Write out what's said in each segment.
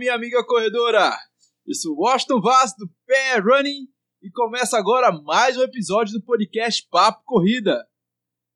minha amiga corredora. Eu sou Washington Vaz do Pé Running e começa agora mais um episódio do podcast Papo Corrida.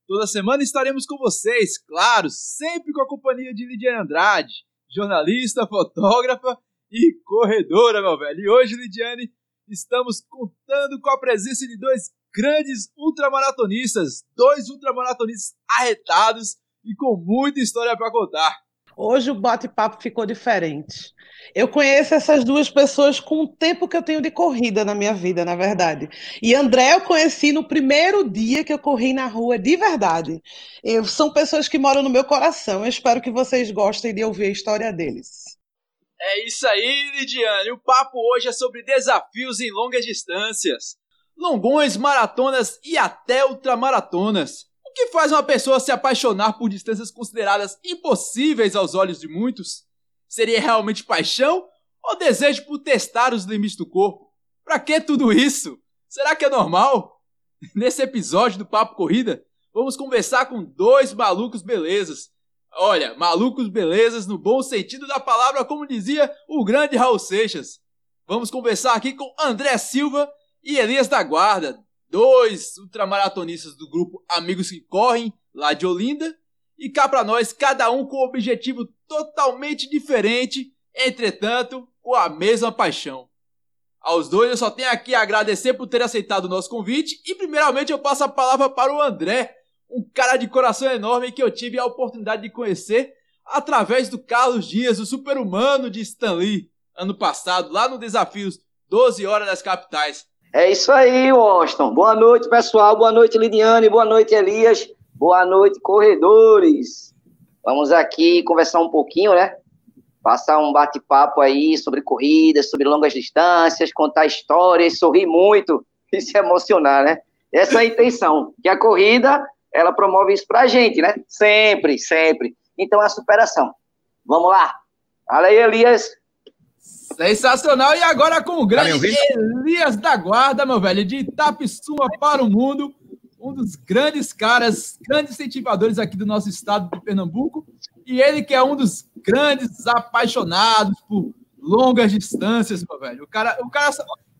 Toda semana estaremos com vocês, claro, sempre com a companhia de Lidiane Andrade, jornalista, fotógrafa e corredora, meu velho. E hoje, Lidiane, estamos contando com a presença de dois grandes ultramaratonistas, dois ultramaratonistas arretados e com muita história para contar. Hoje o bate-papo ficou diferente. Eu conheço essas duas pessoas com o tempo que eu tenho de corrida na minha vida, na verdade. E André eu conheci no primeiro dia que eu corri na rua de verdade. Eu, são pessoas que moram no meu coração. Eu espero que vocês gostem de ouvir a história deles. É isso aí, Lidiane. O papo hoje é sobre desafios em longas distâncias. Longões, maratonas e até ultramaratonas que faz uma pessoa se apaixonar por distâncias consideradas impossíveis aos olhos de muitos? Seria realmente paixão ou desejo por testar os limites do corpo? Pra que tudo isso? Será que é normal? Nesse episódio do Papo Corrida, vamos conversar com dois malucos belezas. Olha, malucos belezas no bom sentido da palavra, como dizia o grande Raul Seixas. Vamos conversar aqui com André Silva e Elias da Guarda, dois ultramaratonistas do grupo Amigos que Correm, lá de Olinda, e cá para nós, cada um com um objetivo totalmente diferente, entretanto, com a mesma paixão. Aos dois eu só tenho aqui a agradecer por ter aceitado o nosso convite e primeiramente eu passo a palavra para o André, um cara de coração enorme que eu tive a oportunidade de conhecer através do Carlos Dias, o super-humano de Stanley, ano passado, lá no Desafios 12 Horas das Capitais. É isso aí, Washington. Boa noite, pessoal. Boa noite, Lidiane. Boa noite, Elias. Boa noite, corredores. Vamos aqui conversar um pouquinho, né? Passar um bate-papo aí sobre corridas, sobre longas distâncias, contar histórias, sorrir muito e se emocionar, né? Essa é a intenção. Que a corrida, ela promove isso pra gente, né? Sempre, sempre. Então é a superação. Vamos lá. Fala aí, Elias. Sensacional. E agora com o grande Elias da Guarda, meu velho, de Itapissuma para o mundo. Um dos grandes caras, grandes incentivadores aqui do nosso estado de Pernambuco. E ele que é um dos grandes apaixonados por longas distâncias, meu velho. O cara, o cara,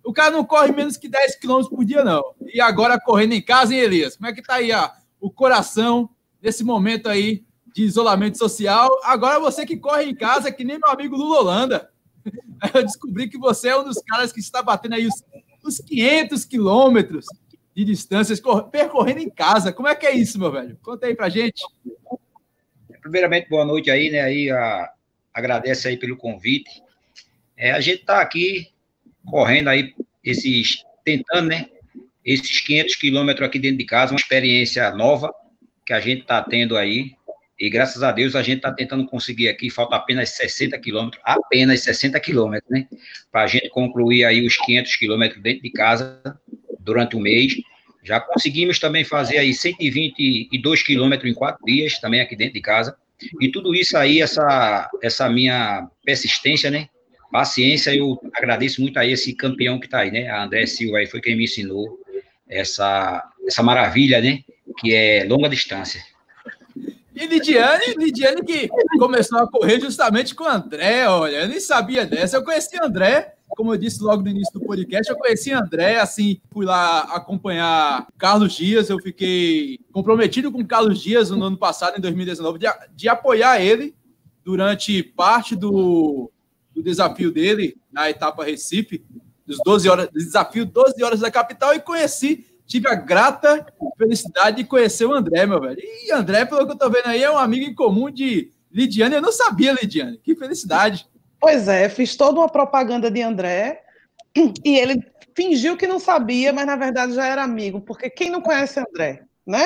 o cara não corre menos que 10 quilômetros por dia, não. E agora correndo em casa, hein, Elias? Como é que tá aí ó, o coração nesse momento aí de isolamento social? Agora você que corre em casa, que nem meu amigo Lula Holanda. eu descobri que você é um dos caras que está batendo aí os, os 500 quilômetros de distâncias percorrendo em casa. Como é que é isso, meu velho? Conta aí pra gente. Primeiramente, boa noite aí, né? Aí, a, agradece aí pelo convite. É, a gente tá aqui correndo aí esses, tentando, né? Esses 500 quilômetros aqui dentro de casa, uma experiência nova que a gente tá tendo aí. E graças a Deus a gente está tentando conseguir aqui, falta apenas 60 quilômetros, apenas 60 quilômetros, né? Para a gente concluir aí os 500 quilômetros dentro de casa durante o mês. Já conseguimos também fazer aí 122 quilômetros em quatro dias, também aqui dentro de casa. E tudo isso aí, essa, essa minha persistência, né? Paciência, eu agradeço muito a esse campeão que está aí, né? A André Silva aí foi quem me ensinou essa, essa maravilha, né? Que é longa distância. E Lidiane, Lidiane que começou a correr justamente com o André, olha, eu nem sabia dessa. Eu conheci André, como eu disse logo no início do podcast, eu conheci André, assim, fui lá acompanhar Carlos Dias, eu fiquei comprometido com Carlos Dias no ano passado, em 2019, de, de apoiar ele durante parte do, do desafio dele na etapa Recife, dos 12 horas, desafio 12 horas da capital, e conheci tive a grata felicidade de conhecer o André, meu velho. E André, pelo que eu tô vendo aí, é um amigo em comum de Lidiane. Eu não sabia, Lidiane. Que felicidade. Pois é, fiz toda uma propaganda de André e ele fingiu que não sabia, mas na verdade já era amigo, porque quem não conhece André, né?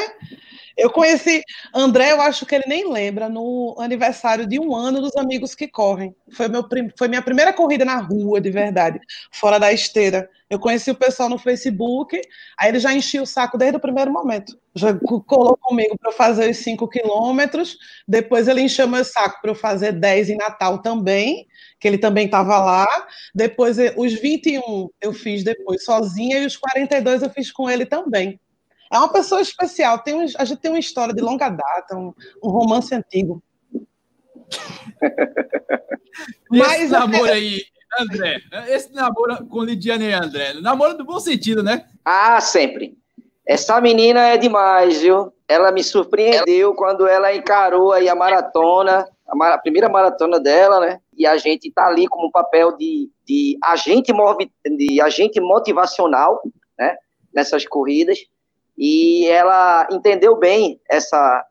Eu conheci André, eu acho que ele nem lembra, no aniversário de um ano dos Amigos que Correm. Foi, meu, foi minha primeira corrida na rua, de verdade, fora da esteira. Eu conheci o pessoal no Facebook, aí ele já enchia o saco desde o primeiro momento. Já colou comigo para fazer os 5 quilômetros, depois ele encheu meu saco para eu fazer 10 em Natal também, que ele também estava lá. Depois, os 21 eu fiz depois sozinha, e os 42 eu fiz com ele também. É uma pessoa especial. Tem um, a gente tem uma história de longa data, um, um romance antigo. Mas esse namoro aí, André, esse namoro com Lidiane e André, namoro no bom sentido, né? Ah, sempre. Essa menina é demais, viu? Ela me surpreendeu quando ela encarou aí a maratona, a, mar a primeira maratona dela, né? E a gente tá ali como papel de, de, agente, de agente motivacional, né? Nessas corridas. E ela entendeu bem essa,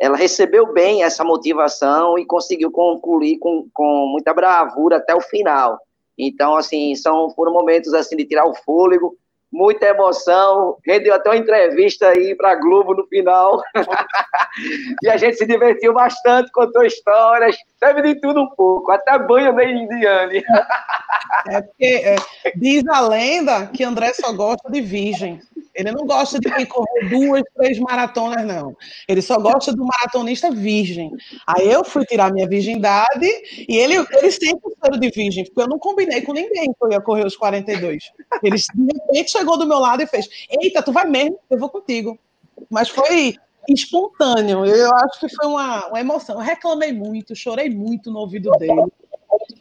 ela recebeu bem essa motivação e conseguiu concluir com, com muita bravura até o final. Então, assim, são, foram momentos assim de tirar o fôlego, muita emoção, rendeu até uma entrevista aí para a Globo no final. e a gente se divertiu bastante, contou histórias, teve de tudo um pouco, até banho meio indiane. é porque é, diz a lenda que André só gosta de virgem. Ele não gosta de quem correr duas, três maratonas, não. Ele só gosta do maratonista virgem. Aí eu fui tirar minha virgindade e ele, ele sempre foi de virgem, porque eu não combinei com ninguém que eu ia correr os 42. Ele de repente chegou do meu lado e fez: Eita, tu vai mesmo? Eu vou contigo. Mas foi espontâneo. Eu acho que foi uma, uma emoção. Eu reclamei muito, chorei muito no ouvido dele.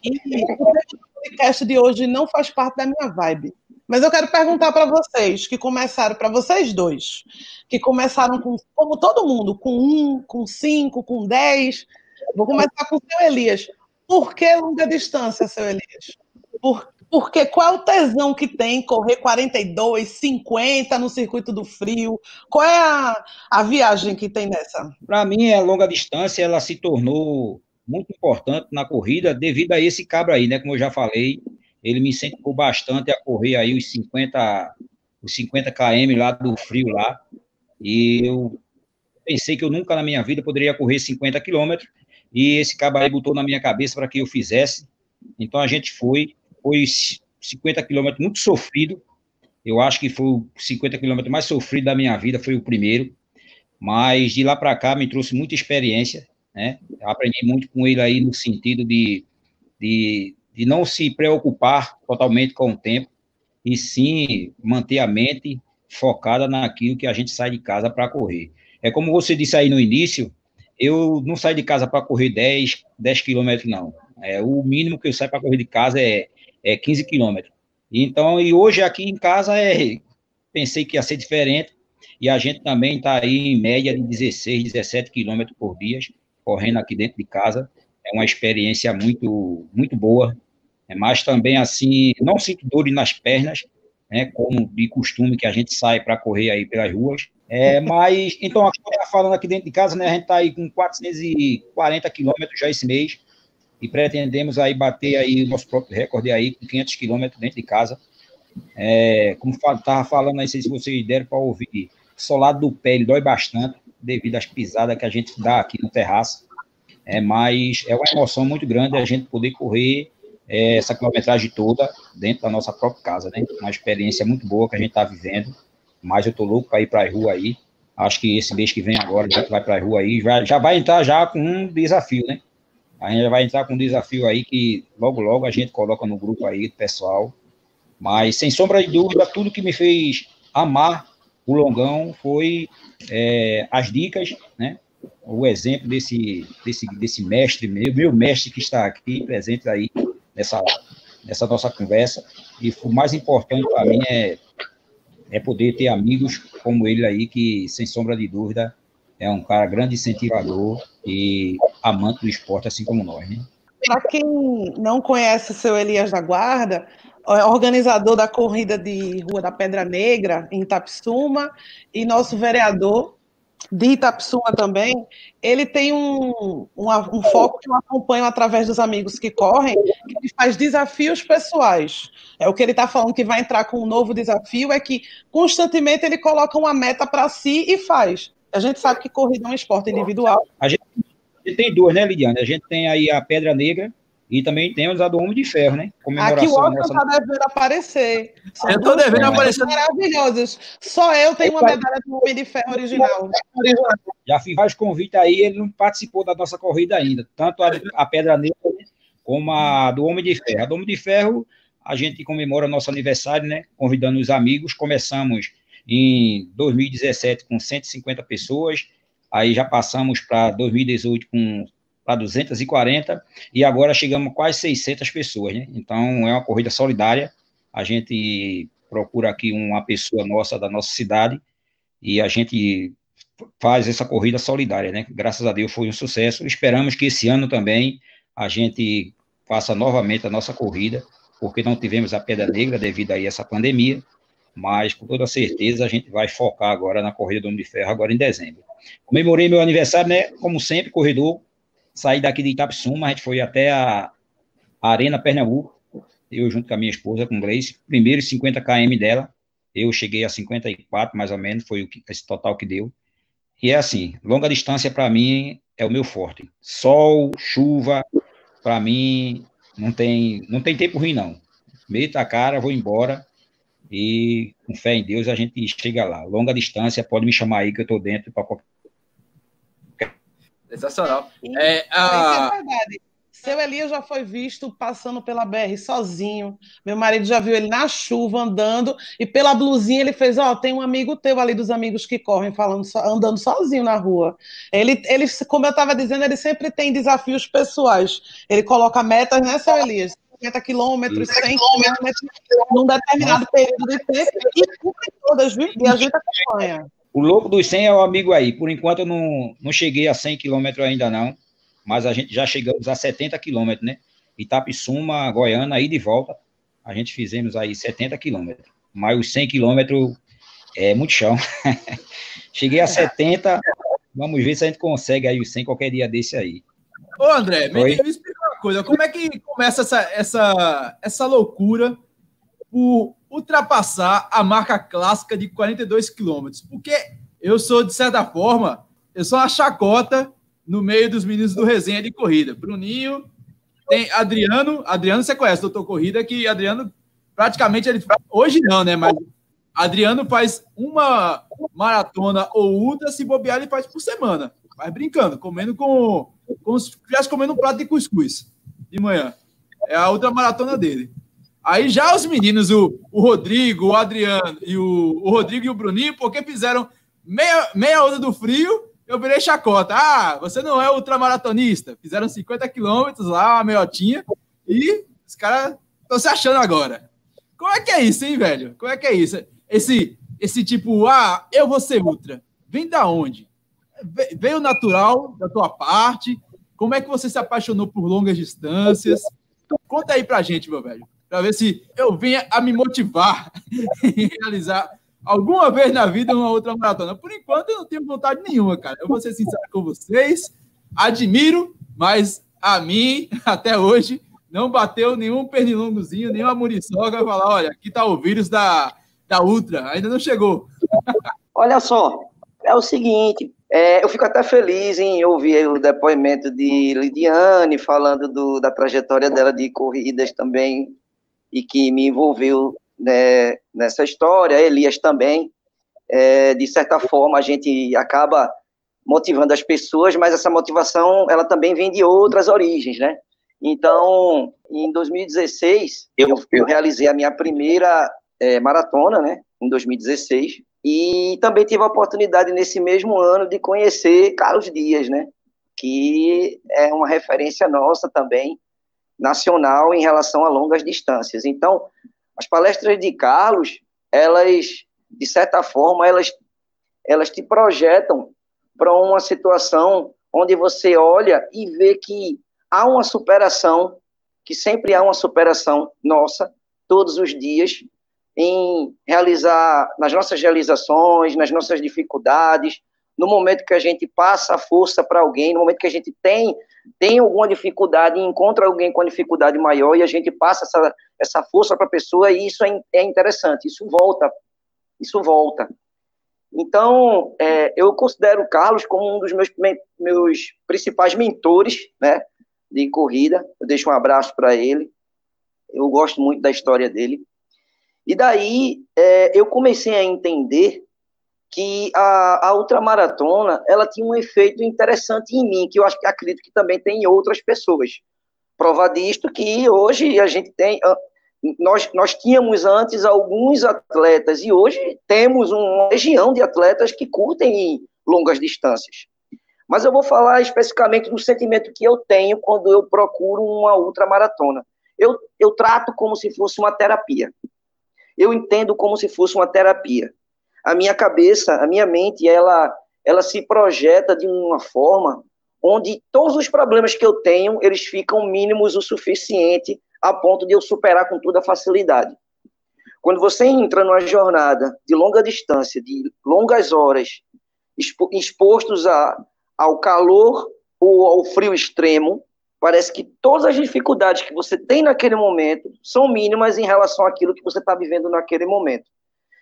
E o podcast de hoje não faz parte da minha vibe. Mas eu quero perguntar para vocês, que começaram, para vocês dois, que começaram com, como todo mundo, com um, com cinco, com dez. Vou começar com o seu Elias. Por que longa distância, seu Elias? Por, porque qual é o tesão que tem correr 42, 50 no circuito do frio? Qual é a, a viagem que tem nessa? Para mim, a longa distância ela se tornou muito importante na corrida devido a esse cabra aí, né? Como eu já falei, ele me incentivou bastante a correr aí os 50, os 50 km lá do frio lá, e eu pensei que eu nunca na minha vida poderia correr 50 quilômetros, e esse cara aí botou na minha cabeça para que eu fizesse, então a gente foi, foi 50 quilômetros muito sofrido, eu acho que foi o 50 quilômetros mais sofrido da minha vida, foi o primeiro, mas de lá para cá me trouxe muita experiência, né, aprendi muito com ele aí no sentido de, de de não se preocupar totalmente com o tempo, e sim manter a mente focada naquilo que a gente sai de casa para correr. É como você disse aí no início, eu não saio de casa para correr 10, 10 quilômetros, não. É, o mínimo que eu saio para correr de casa é, é 15 quilômetros. Então, e hoje aqui em casa, é, pensei que ia ser diferente, e a gente também está aí em média de 16, 17 quilômetros por dia, correndo aqui dentro de casa, é uma experiência muito, muito boa, é mas também, assim, não sinto dores nas pernas, né, como de costume que a gente sai para correr aí pelas ruas, é, mas, então, falando aqui dentro de casa, né, a gente está aí com 440 quilômetros já esse mês, e pretendemos aí bater aí o nosso próprio recorde aí com 500 quilômetros dentro de casa. É, como estava falando aí, se vocês deram para ouvir, solado do pé, ele dói bastante, devido às pisadas que a gente dá aqui no terraço. É, mas é uma emoção muito grande a gente poder correr é, essa quilometragem toda dentro da nossa própria casa, né? Uma experiência muito boa que a gente está vivendo. Mas eu tô louco para ir para a rua aí. Acho que esse mês que vem agora gente vai para a rua aí, já, já vai entrar já com um desafio, né? A gente vai entrar com um desafio aí que logo, logo a gente coloca no grupo aí, pessoal. Mas, sem sombra de dúvida, tudo que me fez amar o longão foi é, as dicas, né? o exemplo desse, desse, desse mestre meu, meu mestre que está aqui presente aí nessa, nessa nossa conversa. E o mais importante para mim é, é poder ter amigos como ele aí, que, sem sombra de dúvida, é um cara grande incentivador e amante do esporte, assim como nós. Né? Para quem não conhece o seu Elias da Guarda, é organizador da corrida de Rua da Pedra Negra, em Itapsuma, e nosso vereador de Itapsuma também, ele tem um, um, um, foco que eu acompanho através dos amigos que correm, que ele faz desafios pessoais. É o que ele está falando que vai entrar com um novo desafio, é que constantemente ele coloca uma meta para si e faz. A gente sabe que corrida é um esporte individual. A gente, a gente tem duas, né, Lidiane? A gente tem aí a Pedra Negra, e também temos a do Homem de Ferro, né? Aqui o Oscar está devendo aparecer. São eu estou devendo aparecer. Maravilhosos. Só eu tenho uma medalha do Homem de Ferro original. Já fiz vários convites aí, ele não participou da nossa corrida ainda. Tanto a, a Pedra Negra como a do Homem de Ferro. A do Homem de Ferro, a gente comemora nosso aniversário, né? Convidando os amigos. Começamos em 2017 com 150 pessoas. Aí já passamos para 2018 com para 240 e agora chegamos a quase 600 pessoas, né? Então é uma corrida solidária. A gente procura aqui uma pessoa nossa da nossa cidade e a gente faz essa corrida solidária, né? Graças a Deus foi um sucesso. Esperamos que esse ano também a gente faça novamente a nossa corrida, porque não tivemos a Pedra Negra devido a essa pandemia, mas com toda certeza a gente vai focar agora na corrida do Homem de Ferro agora em dezembro. Comemorei meu aniversário, né? Como sempre, corredor, saí daqui de Itapsuma, a gente foi até a Arena Pernambuco, eu junto com a minha esposa, com Grace, primeiro 50 km dela, eu cheguei a 54, mais ou menos, foi esse total que deu. E é assim, longa distância para mim é o meu forte. Sol, chuva, para mim não tem, não tem tempo ruim não. Meto a cara, vou embora e com fé em Deus a gente chega lá. Longa distância, pode me chamar aí que eu estou dentro para qualquer Sensacional. É, a... é verdade. Seu Elias já foi visto passando pela BR sozinho. Meu marido já viu ele na chuva andando e pela blusinha ele fez, ó, oh, tem um amigo teu ali dos amigos que correm falando andando sozinho na rua. Ele, ele como eu estava dizendo, ele sempre tem desafios pessoais. Ele coloca metas, né, seu Elias? 50 quilômetros, 100 quilômetros, num determinado período de tempo e cumpre todas, viu? E a gente acompanha. O louco dos 100 é o amigo aí. Por enquanto eu não, não cheguei a 100 quilômetros ainda não mas a gente já chegamos a 70 quilômetros, né? Itapissuma, Goiânia, aí de volta, a gente fizemos aí 70 quilômetros. Mas os 100 quilômetros é muito chão. Cheguei a 70, vamos ver se a gente consegue aí os 100 qualquer dia desse aí. Ô, André, me, me coisa, como é que começa essa, essa, essa loucura por ultrapassar a marca clássica de 42 quilômetros? Porque eu sou, de certa forma, eu sou uma chacota no meio dos meninos do resenha de corrida. Bruninho, tem Adriano. Adriano você conhece, doutor Corrida, que Adriano praticamente ele hoje não, né? Mas Adriano faz uma maratona ou ultra, se bobear, ele faz por semana. Vai brincando, comendo com. com os, comendo um prato de cuscuz de manhã. É a outra maratona dele. Aí já os meninos, o, o Rodrigo, o Adriano e o, o Rodrigo e o Bruninho, porque fizeram meia, meia onda do frio eu virei chacota. Ah, você não é ultramaratonista. Fizeram 50 quilômetros lá, uma meiotinha, e os caras estão se achando agora. Como é que é isso, hein, velho? Como é que é isso? Esse, esse tipo, ah, eu vou ser ultra. Vem da onde? Veio natural da tua parte? Como é que você se apaixonou por longas distâncias? Conta aí pra gente, meu velho. Pra ver se eu venha a me motivar em realizar alguma vez na vida uma outra maratona. Por enquanto, eu não tenho vontade nenhuma, cara. Eu vou ser sincero com vocês. Admiro, mas a mim, até hoje, não bateu nenhum pernilongozinho, nenhuma muriçoca falar: olha, aqui tá o vírus da, da Ultra. Ainda não chegou. Olha só, é o seguinte. É, eu fico até feliz em ouvir o depoimento de Lidiane falando do, da trajetória dela de corridas também e que me envolveu né, nessa história, Elias também. É, de certa forma, a gente acaba motivando as pessoas, mas essa motivação, ela também vem de outras origens, né? Então, em 2016, eu, eu realizei a minha primeira é, maratona, né? Em 2016. E também tive a oportunidade, nesse mesmo ano, de conhecer Carlos Dias, né? Que é uma referência nossa também, nacional, em relação a longas distâncias. Então, as palestras de Carlos, elas, de certa forma, elas, elas te projetam para uma situação onde você olha e vê que há uma superação, que sempre há uma superação nossa, todos os dias, em realizar, nas nossas realizações, nas nossas dificuldades, no momento que a gente passa a força para alguém, no momento que a gente tem tem alguma dificuldade, encontra alguém com dificuldade maior e a gente passa essa, essa força para a pessoa e isso é, é interessante, isso volta, isso volta. Então, é, eu considero o Carlos como um dos meus, meus principais mentores, né, de corrida. Eu deixo um abraço para ele. Eu gosto muito da história dele. E daí, é, eu comecei a entender que a, a ultramaratona ela tinha um efeito interessante em mim, que eu acho que acredito que também tem em outras pessoas. Prova disto que hoje a gente tem. Ah, nós, nós tínhamos antes alguns atletas e hoje temos uma legião de atletas que curtem longas distâncias. Mas eu vou falar especificamente do sentimento que eu tenho quando eu procuro uma ultramaratona. Eu, eu trato como se fosse uma terapia. Eu entendo como se fosse uma terapia. A minha cabeça, a minha mente, ela, ela se projeta de uma forma onde todos os problemas que eu tenho, eles ficam mínimos o suficiente a ponto de eu superar com toda facilidade. Quando você entra numa jornada de longa distância, de longas horas, expostos a, ao calor ou ao frio extremo, parece que todas as dificuldades que você tem naquele momento são mínimas em relação àquilo que você está vivendo naquele momento.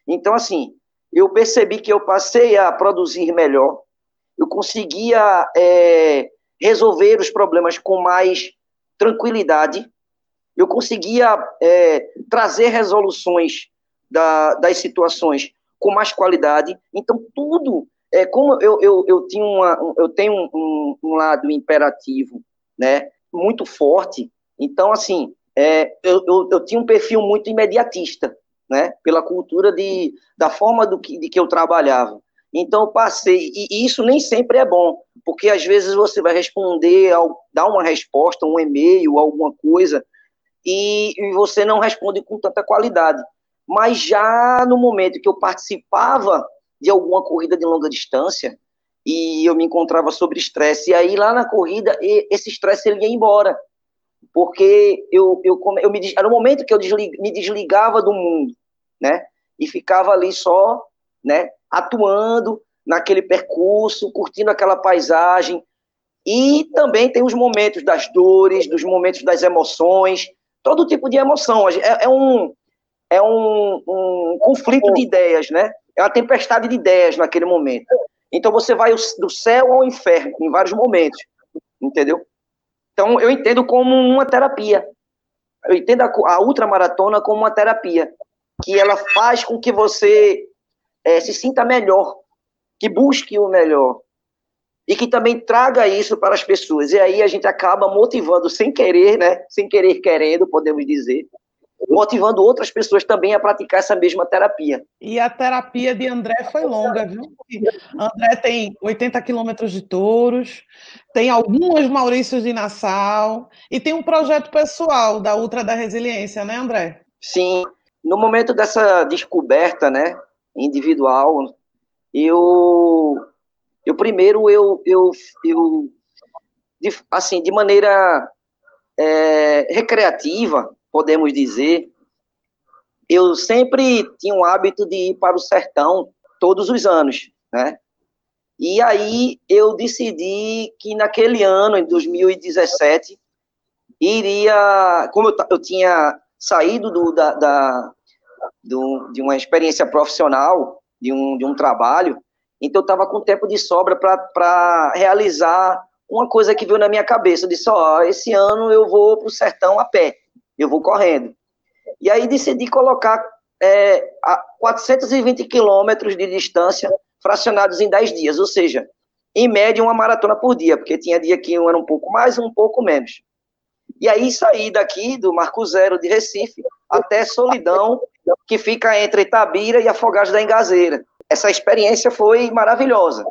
Então, assim, eu percebi que eu passei a produzir melhor, eu conseguia é, resolver os problemas com mais tranquilidade, eu conseguia é, trazer resoluções da, das situações com mais qualidade. Então, tudo, é, como eu, eu, eu, tinha uma, eu tenho um, um lado imperativo né, muito forte, então, assim, é, eu, eu, eu, tinha um perfil muito imediatista, né, pela cultura de, da forma do que, de que eu trabalhava. Então, eu passei, e isso nem sempre é bom, porque às vezes você vai responder, ao, dar uma resposta, um e-mail, alguma coisa, e, e você não responde com tanta qualidade. Mas já no momento que eu participava de alguma corrida de longa distância, e eu me encontrava sobre estresse, e aí lá na corrida, esse estresse ele ia embora, porque eu, eu, eu me, era o momento que eu deslig, me desligava do mundo, né, e ficava ali só, né, atuando naquele percurso, curtindo aquela paisagem, e também tem os momentos das dores, dos momentos das emoções, todo tipo de emoção. É, é um, é um, um, conflito de ideias, né? É uma tempestade de ideias naquele momento. Então você vai do céu ao inferno em vários momentos, entendeu? Então eu entendo como uma terapia. Eu entendo a, a ultramaratona como uma terapia, que ela faz com que você é, se sinta melhor, que busque o melhor, e que também traga isso para as pessoas. E aí a gente acaba motivando sem querer, né? Sem querer querendo, podemos dizer, motivando outras pessoas também a praticar essa mesma terapia. E a terapia de André foi longa, viu? André tem 80 quilômetros de touros, tem algumas Maurícios de Nassau e tem um projeto pessoal da Ultra da Resiliência, né, André? Sim. No momento dessa descoberta, né, individual, eu eu primeiro eu, eu, eu de, assim, de maneira é, recreativa, podemos dizer, eu sempre tinha o hábito de ir para o sertão todos os anos, né? E aí eu decidi que naquele ano, em 2017, iria, como eu, eu tinha saído do, da, da do, de uma experiência profissional, de um, de um trabalho, então eu estava com tempo de sobra para realizar uma coisa que veio na minha cabeça. Eu disse, ó, oh, esse ano eu vou para o sertão a pé, eu vou correndo. E aí decidi colocar é, a 420 quilômetros de distância fracionados em 10 dias, ou seja, em média uma maratona por dia, porque tinha dia que um era um pouco mais, um pouco menos. E aí saí daqui do Marco Zero de Recife até Solidão, que fica entre Itabira e Afogados da Engazeira essa experiência foi maravilhosa.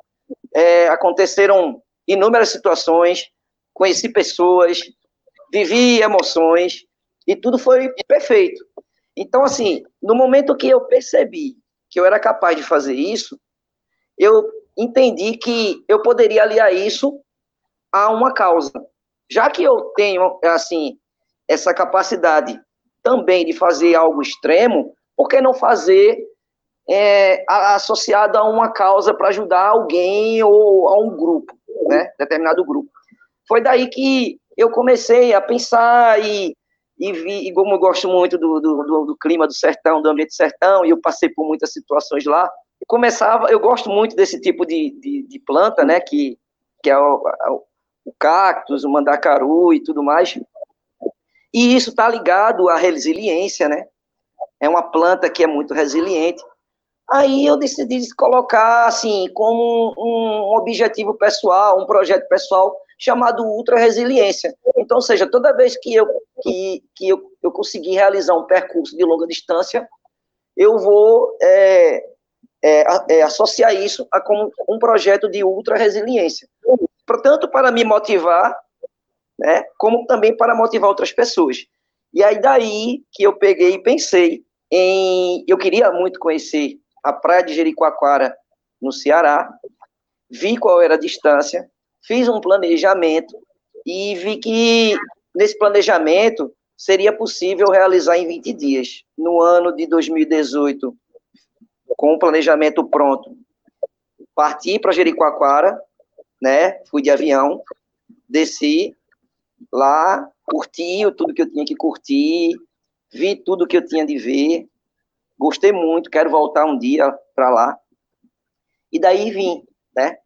É, aconteceram inúmeras situações, conheci pessoas, vivi emoções e tudo foi perfeito. Então, assim, no momento que eu percebi que eu era capaz de fazer isso, eu entendi que eu poderia aliar isso a uma causa. Já que eu tenho, assim, essa capacidade também de fazer algo extremo, por que não fazer é, associada a uma causa para ajudar alguém ou a um grupo, né? Determinado grupo. Foi daí que eu comecei a pensar e, e vi, e como eu gosto muito do, do, do, do clima do sertão, do ambiente do sertão, e eu passei por muitas situações lá, começava, eu gosto muito desse tipo de, de, de planta, né, que, que é o, o, cactus, o mandacaru e tudo mais, e isso está ligado à resiliência, né, é uma planta que é muito resiliente, Aí eu decidi colocar assim como um objetivo pessoal, um projeto pessoal chamado Ultra Resiliência. Então, seja, toda vez que eu que, que eu, eu conseguir realizar um percurso de longa distância, eu vou é, é, é, associar isso a como um projeto de ultra resiliência. tanto para me motivar, né, como também para motivar outras pessoas. E aí daí que eu peguei e pensei em, eu queria muito conhecer a praia de Jericoacoara no Ceará, vi qual era a distância, fiz um planejamento e vi que nesse planejamento seria possível realizar em 20 dias. No ano de 2018, com o planejamento pronto, parti para Jericoacoara, né? Fui de avião, desci lá, curti tudo que eu tinha que curtir, vi tudo que eu tinha de ver, gostei muito, quero voltar um dia para lá. E daí vim, né?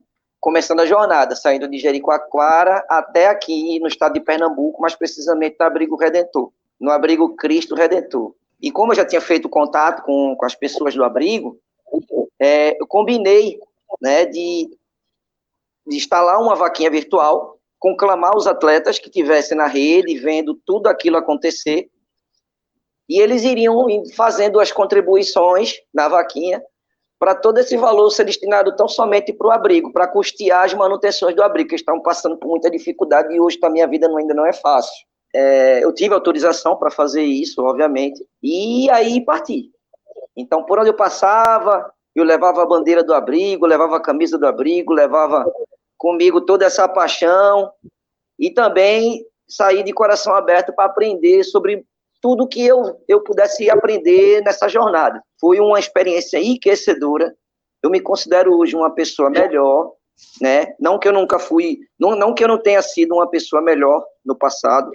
Começando a jornada, saindo de Jericoacoara até aqui no estado de Pernambuco, mais precisamente no Abrigo Redentor, no Abrigo Cristo Redentor. E como eu já tinha feito contato com, com as pessoas do abrigo, é, eu combinei né, de, de instalar uma vaquinha virtual, conclamar os atletas que estivessem na rede, vendo tudo aquilo acontecer, e eles iriam fazendo as contribuições na vaquinha para todo esse valor ser destinado tão somente para o abrigo, para custear as manutenções do abrigo, que estão passando por muita dificuldade e hoje a minha vida ainda não é fácil. É, eu tive autorização para fazer isso, obviamente, e aí parti. Então, por onde eu passava, eu levava a bandeira do abrigo, levava a camisa do abrigo, levava comigo toda essa paixão e também saí de coração aberto para aprender sobre tudo que eu, eu pudesse aprender nessa jornada. Foi uma experiência enriquecedora. Eu me considero hoje uma pessoa melhor, né? Não que eu nunca fui, não, não que eu não tenha sido uma pessoa melhor no passado,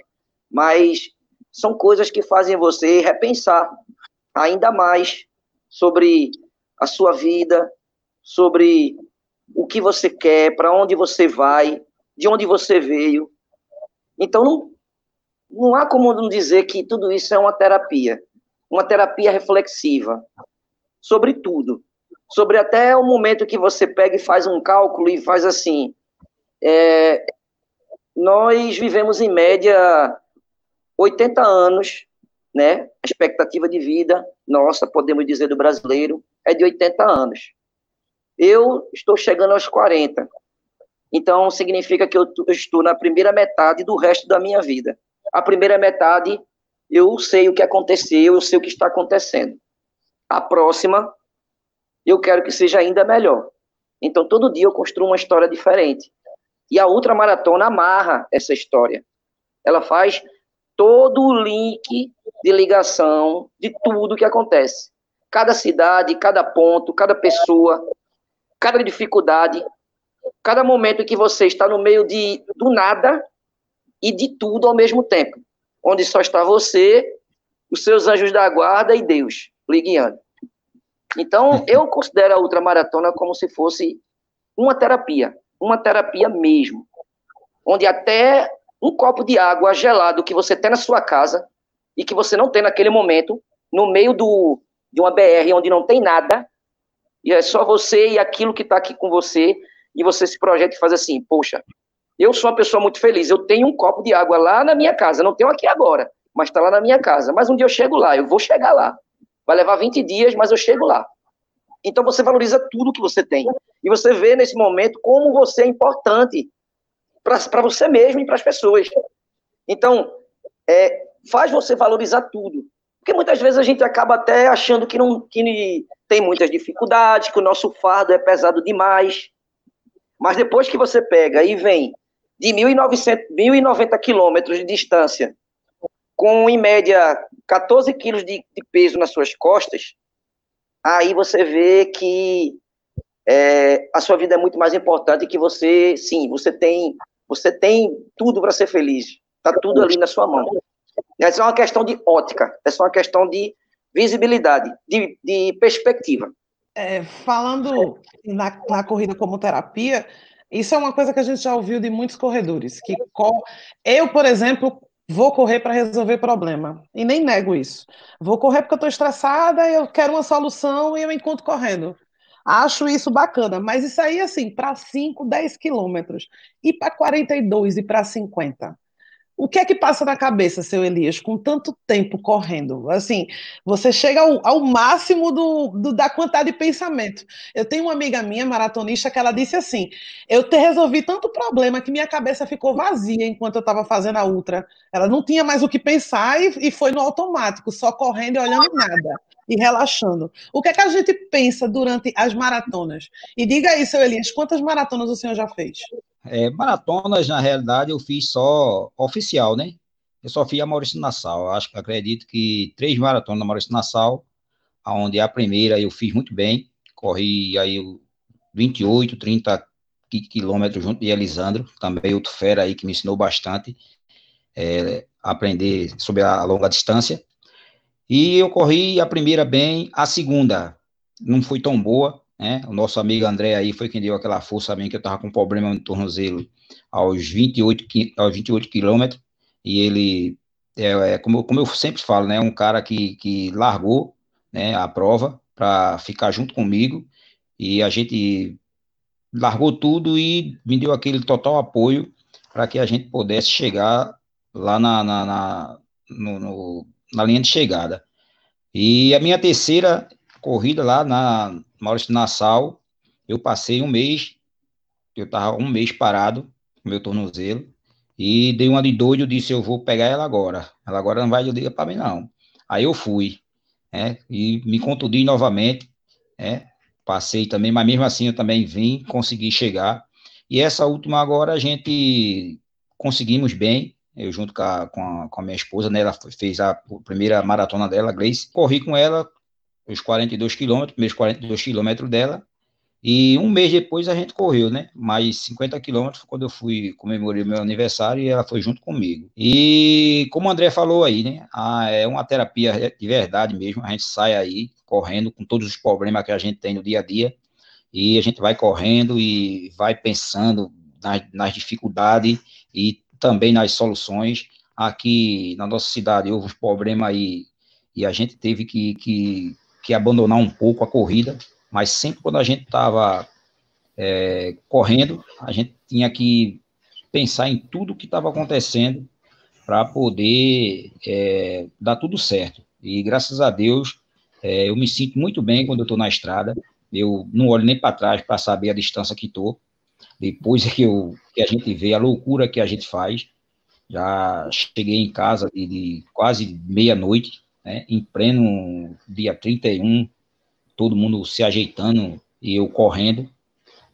mas são coisas que fazem você repensar ainda mais sobre a sua vida, sobre o que você quer, para onde você vai, de onde você veio. Então, não, não há como não dizer que tudo isso é uma terapia, uma terapia reflexiva sobre tudo, sobre até o momento que você pega e faz um cálculo e faz assim. É, nós vivemos em média 80 anos, né? A expectativa de vida nossa, podemos dizer, do brasileiro é de 80 anos. Eu estou chegando aos 40. Então, significa que eu estou na primeira metade do resto da minha vida. A primeira metade, eu sei o que aconteceu, eu sei o que está acontecendo. A próxima, eu quero que seja ainda melhor. Então, todo dia eu construo uma história diferente. E a outra maratona amarra essa história. Ela faz todo o link de ligação de tudo que acontece. Cada cidade, cada ponto, cada pessoa, cada dificuldade, cada momento que você está no meio de do nada e de tudo ao mesmo tempo, onde só está você, os seus anjos da guarda e Deus lhe guiando. Então, eu considero a ultramaratona como se fosse uma terapia, uma terapia mesmo, onde até um copo de água gelado que você tem na sua casa e que você não tem naquele momento, no meio do, de uma BR onde não tem nada, e é só você e aquilo que está aqui com você, e você se projeta e faz assim, poxa, eu sou uma pessoa muito feliz. Eu tenho um copo de água lá na minha casa. Não tenho aqui agora, mas está lá na minha casa. Mas um dia eu chego lá, eu vou chegar lá. Vai levar 20 dias, mas eu chego lá. Então você valoriza tudo que você tem. E você vê nesse momento como você é importante para você mesmo e para as pessoas. Então, é, faz você valorizar tudo. Porque muitas vezes a gente acaba até achando que, não, que tem muitas dificuldades, que o nosso fardo é pesado demais. Mas depois que você pega e vem de 1.090 quilômetros de distância, com em média 14 quilos de, de, peso nas suas costas, aí você vê que é, a sua vida é muito mais importante que você, sim, você tem, você tem tudo para ser feliz, está tudo ali na sua mão. Essa é uma questão de ótica, é só uma questão de visibilidade, de, de perspectiva. É, falando na, na corrida como terapia, isso é uma coisa que a gente já ouviu de muitos corredores. Que eu, por exemplo, vou correr para resolver problema. E nem nego isso. Vou correr porque eu estou estressada, eu quero uma solução e eu encontro correndo. Acho isso bacana, mas isso aí, assim, para 5, 10 quilômetros, e para 42 e para 50. O que é que passa na cabeça, seu Elias, com tanto tempo correndo? Assim, você chega ao, ao máximo do, do, da quantidade de pensamento. Eu tenho uma amiga minha, maratonista, que ela disse assim: eu te resolvi tanto problema que minha cabeça ficou vazia enquanto eu estava fazendo a ultra. Ela não tinha mais o que pensar e, e foi no automático, só correndo e olhando nada e relaxando. O que é que a gente pensa durante as maratonas? E diga aí, seu Elias, quantas maratonas o senhor já fez? É, maratonas, na realidade, eu fiz só oficial, né? Eu só fiz a Maurício Nassau. Acho que acredito que três maratonas na Maurício Nassau, onde a primeira eu fiz muito bem, corri aí 28, 30 quilômetros junto de Elisandro, também outro fera aí que me ensinou bastante é, aprender sobre a longa distância. E eu corri a primeira bem, a segunda não foi tão boa, né? O nosso amigo André aí foi quem deu aquela força a mim, que eu estava com problema no tornozelo aos 28, aos 28 quilômetros, e ele, é, é, como, como eu sempre falo, né? Um cara que, que largou né, a prova para ficar junto comigo, e a gente largou tudo e me deu aquele total apoio para que a gente pudesse chegar lá na, na, na, no, no, na linha de chegada. E a minha terceira corrida lá na Maurício Nassau, eu passei um mês, eu estava um mês parado, com meu tornozelo, e dei uma de doido, disse, eu vou pegar ela agora. Ela agora não vai ligar para mim, não. Aí eu fui, né, e me contundi novamente, né, passei também, mas mesmo assim eu também vim, consegui chegar. E essa última agora a gente conseguimos bem, eu junto com a, com a, com a minha esposa, né, ela fez a primeira maratona dela, Grace, corri com ela, os 42 quilômetros, primeiros 42 quilômetros dela, e um mês depois a gente correu, né? Mais 50 quilômetros quando eu fui comemorar meu aniversário e ela foi junto comigo. E como o André falou aí, né? Ah, é uma terapia de verdade mesmo. A gente sai aí correndo com todos os problemas que a gente tem no dia a dia e a gente vai correndo e vai pensando nas, nas dificuldades e também nas soluções. Aqui na nossa cidade houve um problema aí e a gente teve que, que que abandonar um pouco a corrida, mas sempre quando a gente estava é, correndo, a gente tinha que pensar em tudo que estava acontecendo para poder é, dar tudo certo. E graças a Deus, é, eu me sinto muito bem quando eu estou na estrada. Eu não olho nem para trás para saber a distância que estou. Depois que, eu, que a gente vê a loucura que a gente faz, já cheguei em casa de, de quase meia-noite, né, em pleno dia 31, todo mundo se ajeitando e eu correndo.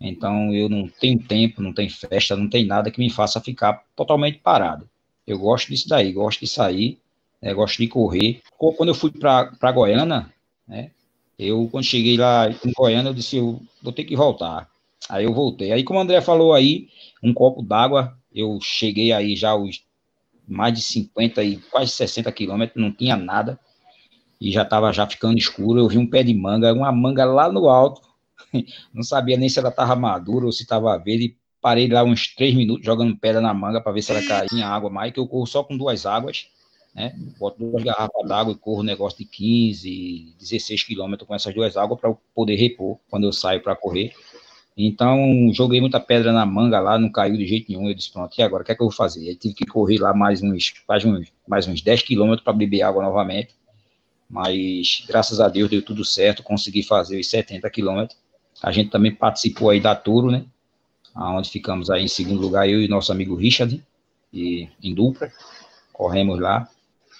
Então eu não tenho tempo, não tem festa, não tem nada que me faça ficar totalmente parado. Eu gosto disso daí, gosto de sair, né, gosto de correr. Quando eu fui para Goiânia, né, eu quando cheguei lá em Goiânia, eu disse, eu vou ter que voltar. Aí eu voltei. Aí como o André falou aí, um copo d'água, eu cheguei aí já os mais de 50 e quase 60 quilômetros, não tinha nada e já estava já ficando escuro. Eu vi um pé de manga, uma manga lá no alto. Não sabia nem se ela estava madura ou se estava verde. Parei lá uns três minutos jogando pedra na manga para ver se ela caía em água mais, que eu corro só com duas águas, né? Boto duas garrafas d'água e corro um negócio de 15, 16 quilômetros com essas duas águas para poder repor quando eu saio para correr. Então, joguei muita pedra na manga lá, não caiu de jeito nenhum. Eu disse, pronto, e agora, o que é que eu vou fazer? Aí tive que correr lá mais uns, mais uns, mais uns 10 quilômetros para beber água novamente mas graças a Deus deu tudo certo, consegui fazer os 70 quilômetros. A gente também participou aí da Turo, né? Onde ficamos aí em segundo lugar, eu e nosso amigo Richard, e, em dupla, corremos lá.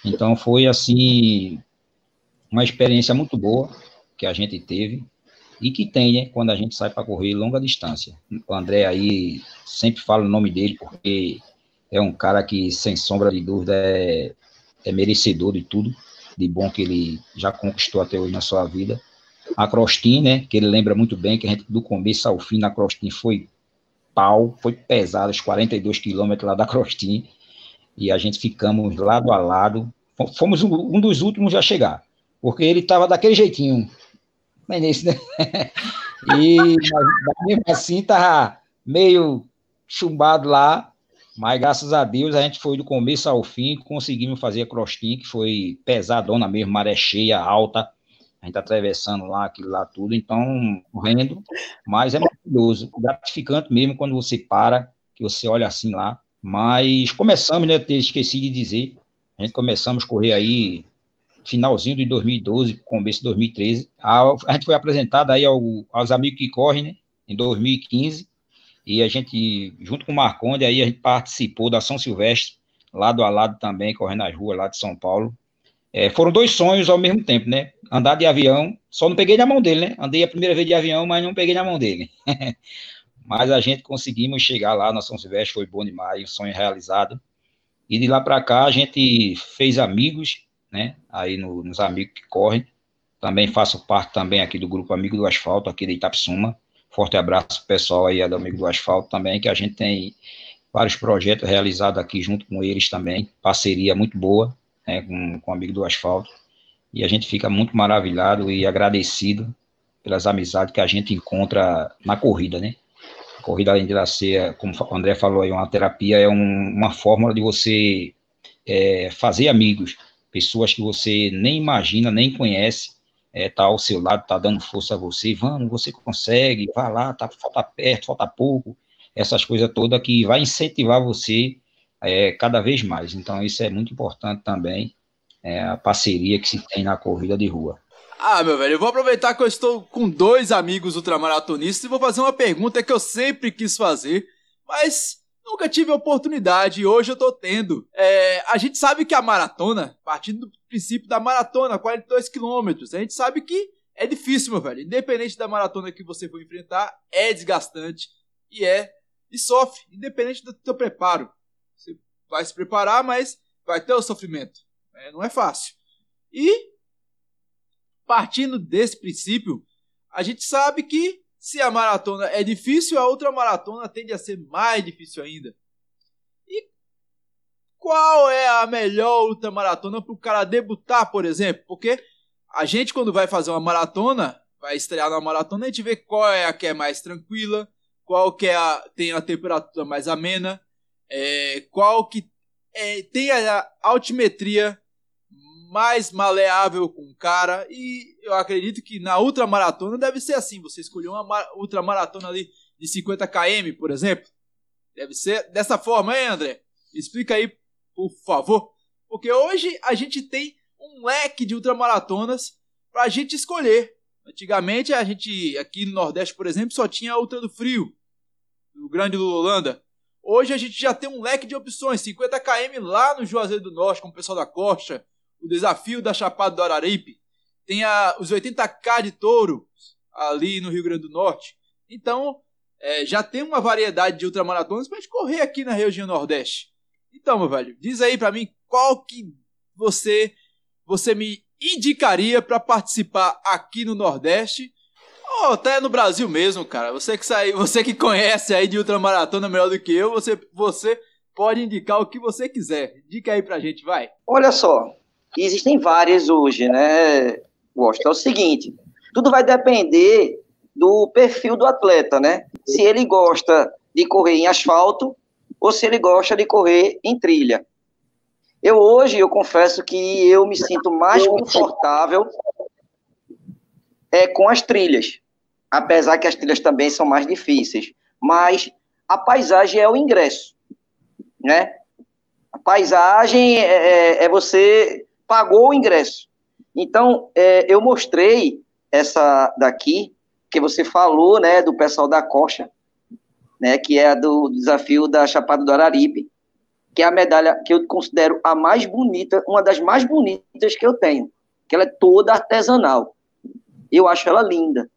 Então foi assim, uma experiência muito boa que a gente teve e que tem, né, quando a gente sai para correr longa distância. O André aí sempre fala o nome dele porque é um cara que, sem sombra de dúvida, é, é merecedor de tudo de bom que ele já conquistou até hoje na sua vida. A Crostin, né, que ele lembra muito bem, que a gente do começo ao fim na Crostin foi pau, foi pesado, os 42 quilômetros lá da Crostin, e a gente ficamos lado a lado, fomos um, um dos últimos a chegar, porque ele estava daquele jeitinho, nesse, né? e mesmo assim estava meio chumbado lá, mas graças a Deus a gente foi do começo ao fim, conseguimos fazer a crostinha, que foi pesadona mesmo, maré cheia, alta. A gente atravessando lá, aquilo lá tudo, então, correndo, mas é maravilhoso, gratificante mesmo quando você para, que você olha assim lá, Mas começamos, né? Esqueci de dizer. A gente começamos a correr aí finalzinho de 2012, começo de 2013. A, a gente foi apresentado aí ao, aos amigos que correm, né? Em 2015. E a gente, junto com o Marconde, aí a gente participou da São Silvestre, lado a lado também, correndo nas ruas lá de São Paulo. É, foram dois sonhos ao mesmo tempo, né? Andar de avião, só não peguei na mão dele, né? Andei a primeira vez de avião, mas não peguei na mão dele. mas a gente conseguimos chegar lá na São Silvestre, foi bom demais, um sonho realizado. E de lá para cá a gente fez amigos, né? Aí no, nos amigos que correm. Também faço parte também aqui do grupo Amigo do Asfalto, aqui de Itapsuma. Forte abraço pessoal aí do Amigo do Asfalto também, que a gente tem vários projetos realizados aqui junto com eles também. Parceria muito boa né, com, com o Amigo do Asfalto. E a gente fica muito maravilhado e agradecido pelas amizades que a gente encontra na corrida, né? A corrida, além de ser, como o André falou aí, uma terapia, é um, uma fórmula de você é, fazer amigos, pessoas que você nem imagina, nem conhece, é, tá ao seu lado, tá dando força a você, vamos, você consegue, vá lá, tá, falta perto, falta pouco, essas coisas todas que vai incentivar você é, cada vez mais. Então, isso é muito importante também, é, a parceria que se tem na corrida de rua. Ah, meu velho, eu vou aproveitar que eu estou com dois amigos ultramaratonistas e vou fazer uma pergunta que eu sempre quis fazer, mas nunca tive oportunidade e hoje eu tô tendo. É, a gente sabe que a maratona, partindo do princípio da maratona, 42 quilômetros, a gente sabe que é difícil, meu velho. Independente da maratona que você for enfrentar, é desgastante e é e sofre, independente do teu preparo. Você vai se preparar, mas vai ter o sofrimento. É, não é fácil. E partindo desse princípio, a gente sabe que se a maratona é difícil, a outra maratona tende a ser mais difícil ainda. E qual é a melhor ultramaratona para o cara debutar, por exemplo? Porque a gente, quando vai fazer uma maratona, vai estrear na maratona, a gente vê qual é a que é mais tranquila, qual que é a, tem a temperatura mais amena, é, qual que é, tem a altimetria mais maleável com o cara. E eu acredito que na ultramaratona deve ser assim. Você escolheu uma ultramaratona ali de 50 km, por exemplo. Deve ser dessa forma, hein, André? Explica aí, por favor. Porque hoje a gente tem um leque de ultramaratonas para a gente escolher. Antigamente a gente, aqui no Nordeste, por exemplo, só tinha a Ultra do Frio, do Grande Lulolanda. Hoje a gente já tem um leque de opções, 50 km lá no Juazeiro do Norte, com o pessoal da Costa, o desafio da Chapada do Araripe, tem a, os 80K de touro ali no Rio Grande do Norte. Então, é, já tem uma variedade de ultramaratonas para correr aqui na região Nordeste. Então, meu velho, diz aí para mim qual que você você me indicaria para participar aqui no Nordeste ou até no Brasil mesmo, cara. Você que sai, você que conhece aí de ultramaratona melhor do que eu, você você pode indicar o que você quiser. Dica aí pra gente, vai. Olha só, existem várias hoje, né? Gosto. É o seguinte, tudo vai depender do perfil do atleta, né? Se ele gosta de correr em asfalto ou se ele gosta de correr em trilha. Eu hoje, eu confesso que eu me sinto mais confortável é, com as trilhas, apesar que as trilhas também são mais difíceis. Mas a paisagem é o ingresso, né? A paisagem é, é, é você pagou o ingresso. Então, é, eu mostrei essa daqui, que você falou, né, do pessoal da Coxa, né, que é do desafio da Chapada do Araripe, que é a medalha que eu considero a mais bonita, uma das mais bonitas que eu tenho, que ela é toda artesanal. Eu acho ela linda.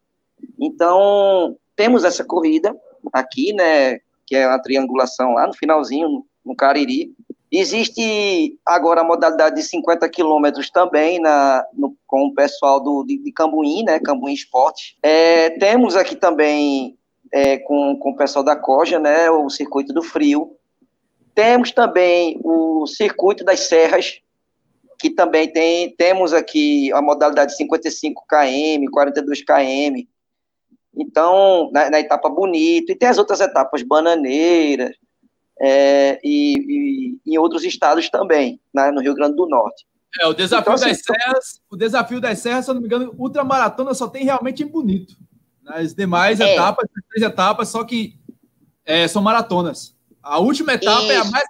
Então, temos essa corrida aqui, né, que é uma triangulação lá no finalzinho, no Cariri, Existe agora a modalidade de 50 quilômetros também na, no, com o pessoal do, de, de Cambuim, né, Cambuim Esporte. É, temos aqui também é, com, com o pessoal da Coja, né, o Circuito do Frio. Temos também o Circuito das Serras, que também tem, temos aqui a modalidade 55 km, 42 km. Então, na, na etapa bonito, e tem as outras etapas, bananeiras, é, e, e, em outros estados também, né, no Rio Grande do Norte. É, o desafio então, das assim, serras, o desafio das serras, se eu não me engano, ultramaratona só tem realmente em bonito. Nas demais é. etapas, três etapas, só que é, são maratonas. A última etapa Isso. é a mais.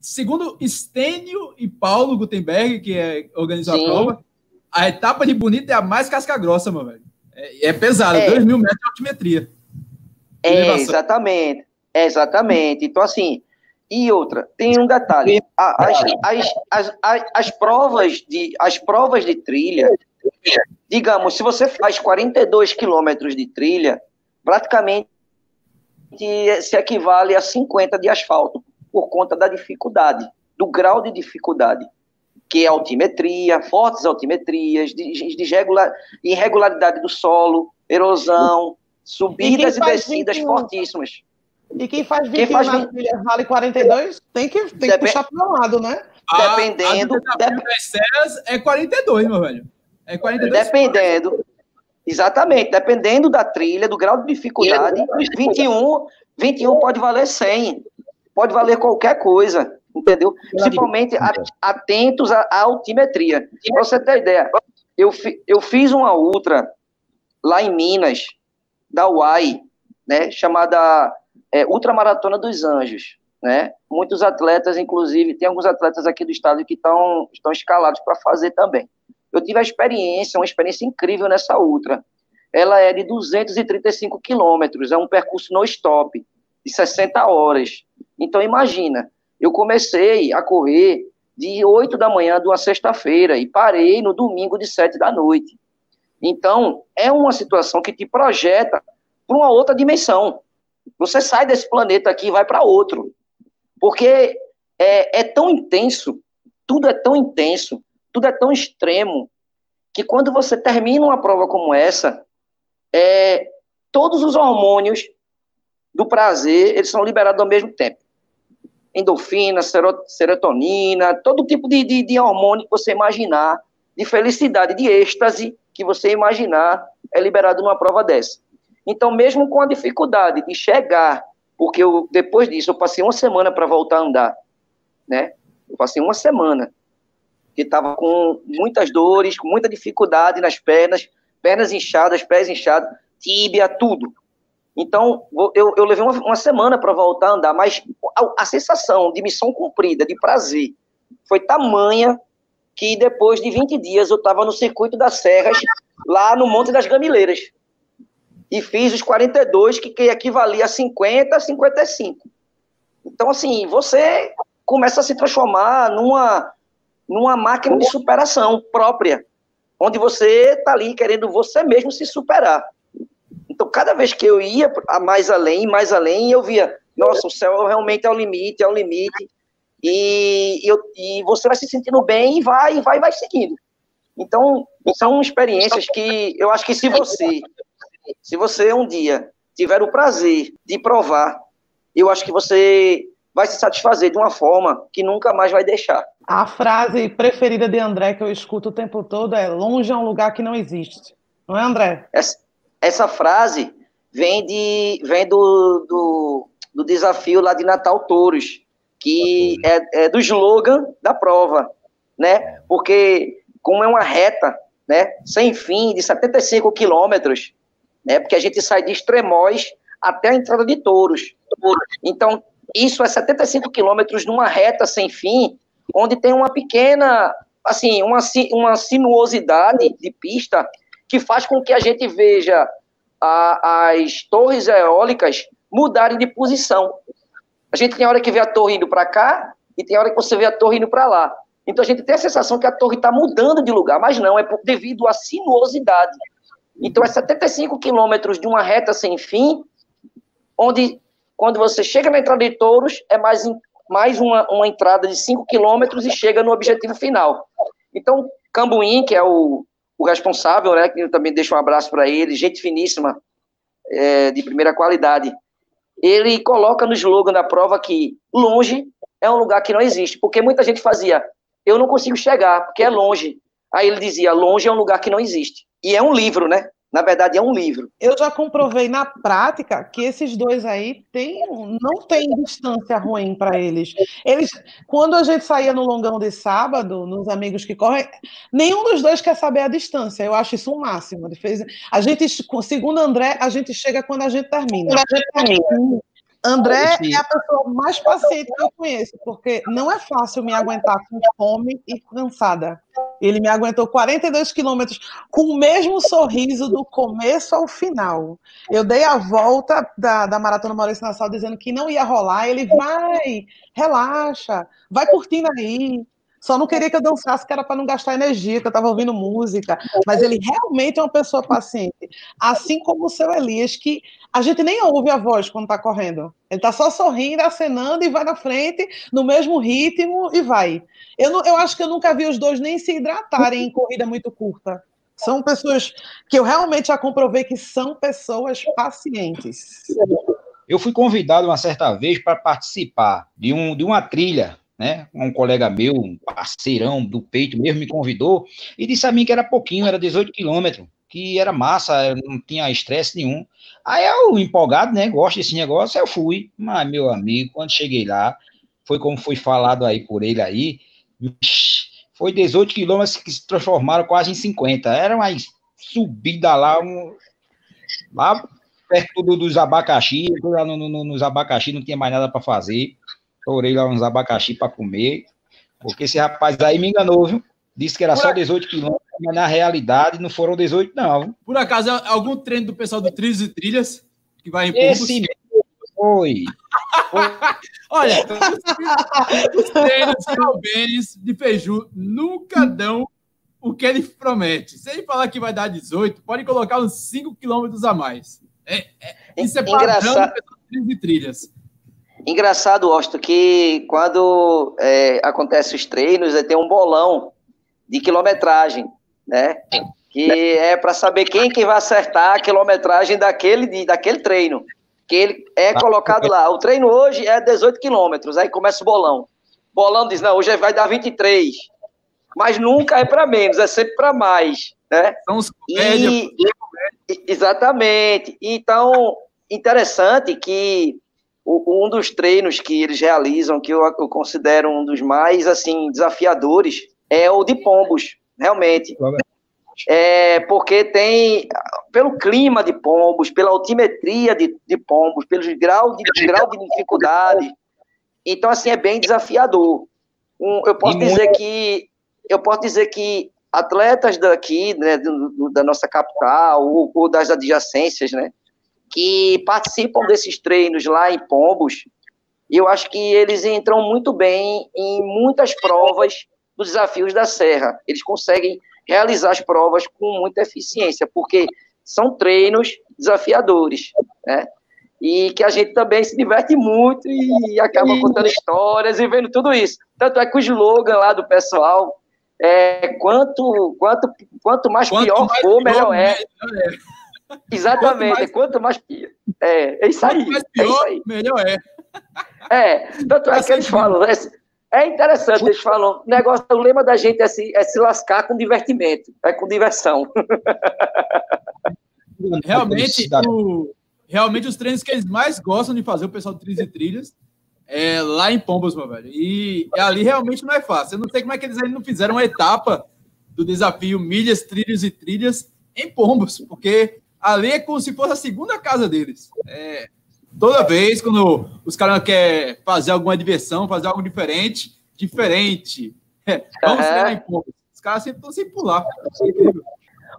Segundo Stênio e Paulo Gutenberg, que é, organizou Sim. a prova, a etapa de Bonita é a mais casca-grossa, meu velho. É, é pesada, é. 2 mil metros de altimetria. É, exatamente. Exatamente. Então, assim, e outra, tem um detalhe. As, as, as, as, as, provas, de, as provas de trilha, digamos, se você faz 42 quilômetros de trilha, praticamente se equivale a 50 de asfalto, por conta da dificuldade, do grau de dificuldade, que é altimetria, fortes altimetrias, de, de irregularidade do solo, erosão, subidas e, e descidas 21? fortíssimas. E quem faz 21 quem faz na 20... trilha vale 42, tem que, tem que puxar para um lado, né? Dependendo. A, dep... é 42, meu velho. É 42. Dependendo. Exatamente, dependendo da trilha, do grau de dificuldade, 21, 21 pode valer 100, pode valer qualquer coisa, entendeu? Principalmente atentos à, altimetria. Para você ter ideia, eu, eu fiz uma ultra lá em Minas, da UAI, né, chamada é, Ultramaratona dos Anjos, né? Muitos atletas, inclusive, tem alguns atletas aqui do estado que estão estão escalados para fazer também. Eu tive a experiência, uma experiência incrível nessa ultra. Ela é de 235 quilômetros, é um percurso no stop, de 60 horas. Então, imagina, eu comecei a correr de 8 da manhã de uma sexta-feira e parei no domingo de 7 da noite. Então, é uma situação que te projeta para uma outra dimensão. Você sai desse planeta aqui e vai para outro. Porque é, é tão intenso, tudo é tão intenso, tudo é tão extremo, que quando você termina uma prova como essa, é, todos os hormônios do prazer, eles são liberados ao mesmo tempo. Endorfina, serotonina, todo tipo de, de, de hormônio que você imaginar, de felicidade, de êxtase que você imaginar, é liberado numa prova dessa. Então, mesmo com a dificuldade de chegar, porque eu, depois disso eu passei uma semana para voltar a andar, né? Eu passei uma semana que estava com muitas dores, com muita dificuldade nas pernas, pernas inchadas, pés inchados, tíbia, tudo. Então, eu, eu levei uma, uma semana para voltar a andar, mas a, a, sensação de missão cumprida, de prazer, foi tamanha que depois de 20 dias eu estava no circuito das serras, lá no Monte das Gamileiras. E fiz os 42, que, que equivalia a 50, 55. Então, assim, você começa a se transformar numa numa máquina de superação própria, onde você está ali querendo você mesmo se superar. Então, cada vez que eu ia mais além, mais além, eu via, nossa, o céu realmente é o limite, é o limite, e, eu, e você vai se sentindo bem e vai, vai, vai seguindo. Então, são experiências que eu acho que se você, se você um dia tiver o prazer de provar, eu acho que você vai se satisfazer de uma forma que nunca mais vai deixar. A frase preferida de André que eu escuto o tempo todo é: longe é um lugar que não existe. Não é, André? Essa, essa frase vem, de, vem do, do, do, desafio lá de Natal Touros, que é, é do slogan da prova, né? Porque, como é uma reta, né, sem fim, de 75 quilômetros, né? Porque a gente sai de Extremóis até a entrada de Touros. Então, isso é 75 quilômetros numa reta sem fim, onde tem uma pequena, assim, uma, uma sinuosidade de pista que faz com que a gente veja a, as torres eólicas mudarem de posição. A gente tem hora que vê a torre indo para cá e tem hora que você vê a torre indo para lá. Então a gente tem a sensação que a torre está mudando de lugar, mas não, é devido à sinuosidade. Então é 75 quilômetros de uma reta sem fim, onde quando você chega na entrada de Touros, é mais, mais uma, uma entrada de 5 quilômetros e chega no objetivo final. Então, Cambuim, que é o, o responsável, né, que eu também deixo um abraço para ele, gente finíssima, é, de primeira qualidade, ele coloca no slogan da prova que longe é um lugar que não existe, porque muita gente fazia, eu não consigo chegar, porque é longe. Aí ele dizia, longe é um lugar que não existe. E é um livro, né? Na verdade, é um livro. Eu já comprovei na prática que esses dois aí tem, não tem distância ruim para eles. Eles, quando a gente saía no longão de sábado, nos amigos que correm, nenhum dos dois quer saber a distância. Eu acho isso um máximo. A gente, segundo André, a gente chega quando a gente termina. Quando a gente termina. André é a pessoa mais paciente que eu conheço, porque não é fácil me aguentar com fome e cansada. Ele me aguentou 42 quilômetros com o mesmo sorriso do começo ao final. Eu dei a volta da, da Maratona Maurício Nassau dizendo que não ia rolar. Ele vai, relaxa, vai curtindo aí. Só não queria que eu dançasse, que era para não gastar energia, que eu estava ouvindo música. Mas ele realmente é uma pessoa paciente. Assim como o seu Elias, que a gente nem ouve a voz quando está correndo. Ele está só sorrindo, acenando e vai na frente, no mesmo ritmo e vai. Eu, não, eu acho que eu nunca vi os dois nem se hidratarem em corrida muito curta. São pessoas que eu realmente já comprovei que são pessoas pacientes. Eu fui convidado uma certa vez para participar de, um, de uma trilha né? Um colega meu, um parceirão do peito mesmo, me convidou e disse a mim que era pouquinho, era 18 quilômetros, que era massa, não tinha estresse nenhum. Aí eu, empolgado, né? Gosto desse negócio, eu fui. Mas, meu amigo, quando cheguei lá, foi como foi falado aí por ele aí, foi 18 quilômetros que se transformaram quase em 50. Era uma subida lá, um, lá perto do, dos abacaxi, lá no, no, nos abacaxi não tinha mais nada para fazer. Torei lá uns abacaxi para comer, porque esse rapaz aí me enganou, viu? Disse que era só 18 quilômetros, mas na realidade não foram 18, não. Por acaso, é algum treino do pessoal do Trilhos e Trilhas que vai em Esse foi. foi. Olha, os treinos calbenes de Feiju nunca dão o que ele promete. Se ele falar que vai dar 18, pode colocar uns 5 quilômetros a mais. É, é, isso é padrão Engraçado. de trilhas. Engraçado, Austin, que quando é, acontece os treinos, tem um bolão de quilometragem, né? Que é para saber quem que vai acertar a quilometragem daquele, daquele treino. Que ele é colocado lá. O treino hoje é 18 quilômetros, aí começa o bolão. O bolão diz, não, hoje vai dar 23. Mas nunca é para menos, é sempre para mais, né? São os E, exatamente. Então, interessante que um dos treinos que eles realizam, que eu, eu, considero um dos mais assim desafiadores, é o de pombos, realmente. É porque tem, pelo clima de pombos, pela altimetria de, de pombos, pelo grau de, grau de dificuldade. Então, assim, é bem desafiador. Um, eu posso dizer que eu posso dizer que atletas daqui, né, do, do, da nossa capital, ou, ou das adjacências, né, que participam desses treinos lá em Pombos, e eu acho que eles entram muito bem em muitas provas dos desafios da Serra. Eles conseguem realizar as provas com muita eficiência, porque são treinos desafiadores, né? E que a gente também se diverte muito e acaba contando histórias e vendo tudo isso. Tanto é que o slogan lá do pessoal é quanto, quanto, quanto mais quanto pior mais for, melhor, melhor é. Melhor é. Exatamente, quanto mais, quanto mais é, é isso aí. mais pior, é isso aí. melhor é. É, tanto é que eles falam, é, interessante, eles falam, negócio, o lema da gente é se, é se lascar com divertimento, é com diversão. Realmente, o, realmente os treinos que eles mais gostam de fazer, o pessoal do Trilhos e Trilhas, é lá em Pombos, meu velho. E ali realmente não é fácil. Eu não sei como é que eles ainda não fizeram uma etapa do desafio Milhas, Trilhos e Trilhas em Pombos, porque ali é como se fosse a segunda casa deles. É, toda vez quando os caras querem fazer alguma diversão, fazer algo diferente, diferente. É, vamos uhum. em pouco. Os caras sempre estão sem pular.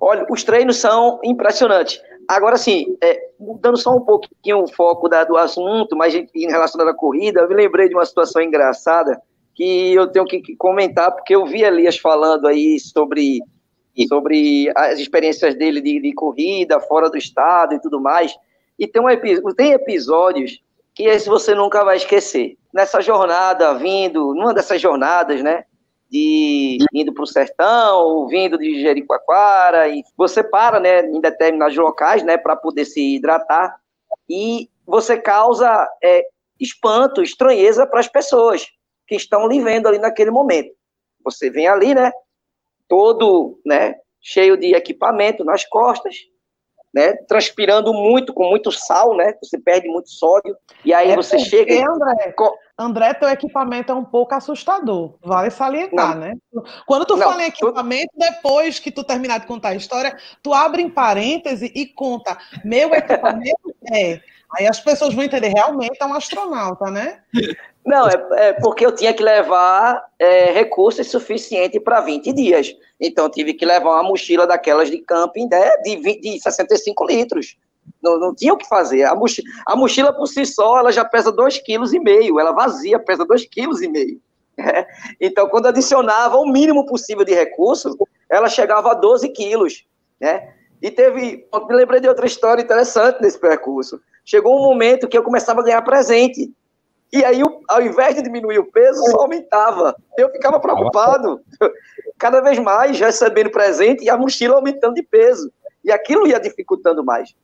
Olha, os treinos são impressionantes. Agora, sim, é, mudando só um pouquinho o foco da, do assunto, mas em relação à corrida, eu me lembrei de uma situação engraçada que eu tenho que, que comentar, porque eu vi Elias falando aí sobre sobre as experiências dele de, de, corrida fora do estado e tudo mais. E tem, um, tem episódios que esse você nunca vai esquecer. Nessa jornada, vindo, numa dessas jornadas, né? De indo para o sertão, vindo de Jericoacoara, e você para, né, em determinados locais, né, para poder se hidratar, e você causa é, espanto, estranheza para as pessoas que estão lhe vendo ali naquele momento. Você vem ali, né, todo, né, cheio de equipamento nas costas, né, transpirando muito, com muito sal, né, você perde muito sódio, e aí é você porque, chega... André, André, teu equipamento é um pouco assustador, vale salientar, não, né? Quando tu não, fala em equipamento, tu... depois que tu terminar de contar a história, tu abre em parêntese e conta, meu equipamento é... Aí as pessoas vão entender, realmente é um astronauta, né? Não, é, é porque eu tinha que levar é, recursos suficientes para 20 dias. Então, tive que levar uma mochila daquelas de camping né, de, 20, de 65 litros. Não, não tinha o que fazer. A mochila, a mochila, por si só, ela já pesa 2,5 kg. Ela vazia pesa 2,5 kg. É. Então, quando adicionava o mínimo possível de recursos, ela chegava a 12 quilos. Né? E teve. Me lembrei de outra história interessante nesse percurso. Chegou um momento que eu começava a ganhar presente. E aí, ao invés de diminuir o peso, só aumentava. Eu ficava preocupado. Cada vez mais recebendo presente e a mochila aumentando de peso. E aquilo ia dificultando mais.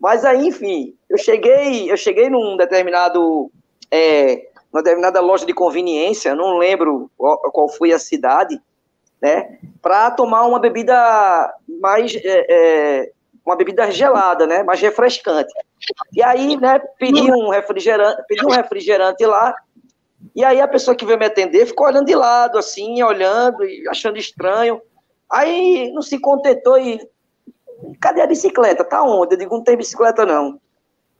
Mas aí, enfim, eu cheguei, eu cheguei num determinado, é, numa determinada loja de conveniência, não lembro qual, qual foi a cidade, né, para tomar uma bebida mais, é, é, uma bebida gelada, né, mais refrescante. E aí, né, pedi um refrigerante, pedi um refrigerante lá, e aí a pessoa que veio me atender ficou olhando de lado, assim, olhando e achando estranho. Aí não se contentou e cadê a bicicleta? Tá onde? Eu digo, não tem bicicleta não.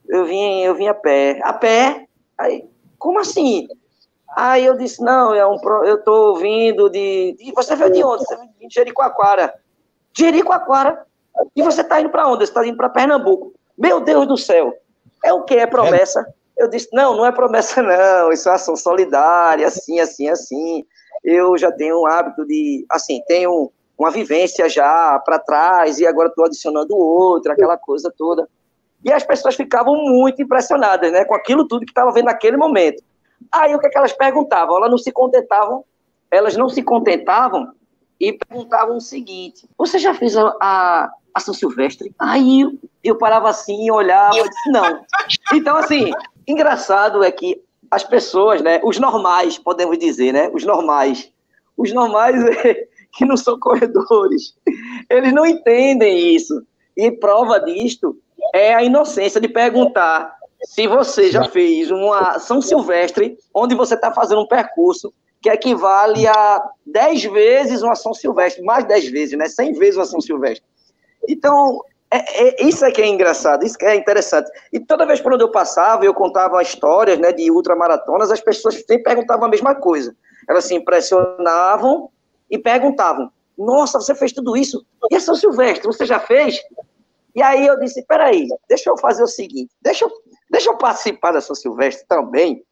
Eu vim, eu vim a pé. A pé? Aí, como assim? Aí eu disse, não, é um, eu tô vindo de, de Você veio de onde? Você veio de Jericoacoara. Jericoacoara? E você tá indo para onde? Você tá indo para Pernambuco. Meu Deus do céu. É o que? É promessa? Eu disse, não, não é promessa não, isso é ação solidária, assim, assim, assim. Eu já tenho o hábito de, assim, tenho uma vivência já para trás e agora estou adicionando outra, aquela coisa toda. E as pessoas ficavam muito impressionadas, né, com aquilo tudo que estava vendo naquele momento. Aí o que, é que elas perguntavam? Elas não se contentavam, elas não se contentavam e perguntavam o seguinte: Você já fez a, a, a São Silvestre? Aí eu, parava assim e olhava disse: Não. Então, assim, engraçado é que as pessoas, né, os normais, podemos dizer, né, os normais, os normais que não são corredores. Eles não entendem isso. E prova disto é a inocência de perguntar se você já fez uma São Silvestre, onde você está fazendo um percurso que equivale a 10 vezes uma São Silvestre, mais 10 vezes, né? 100 vezes uma São Silvestre. Então, é, é, isso é que é engraçado, isso que é interessante. E toda vez por onde eu passava, eu contava histórias né, de ultramaratonas, as pessoas sempre perguntavam a mesma coisa. Elas se impressionavam e perguntavam: Nossa, você fez tudo isso? E a São Silvestre, você já fez? E aí eu disse: Peraí, deixa eu fazer o seguinte, deixa eu, deixa eu participar da São Silvestre também,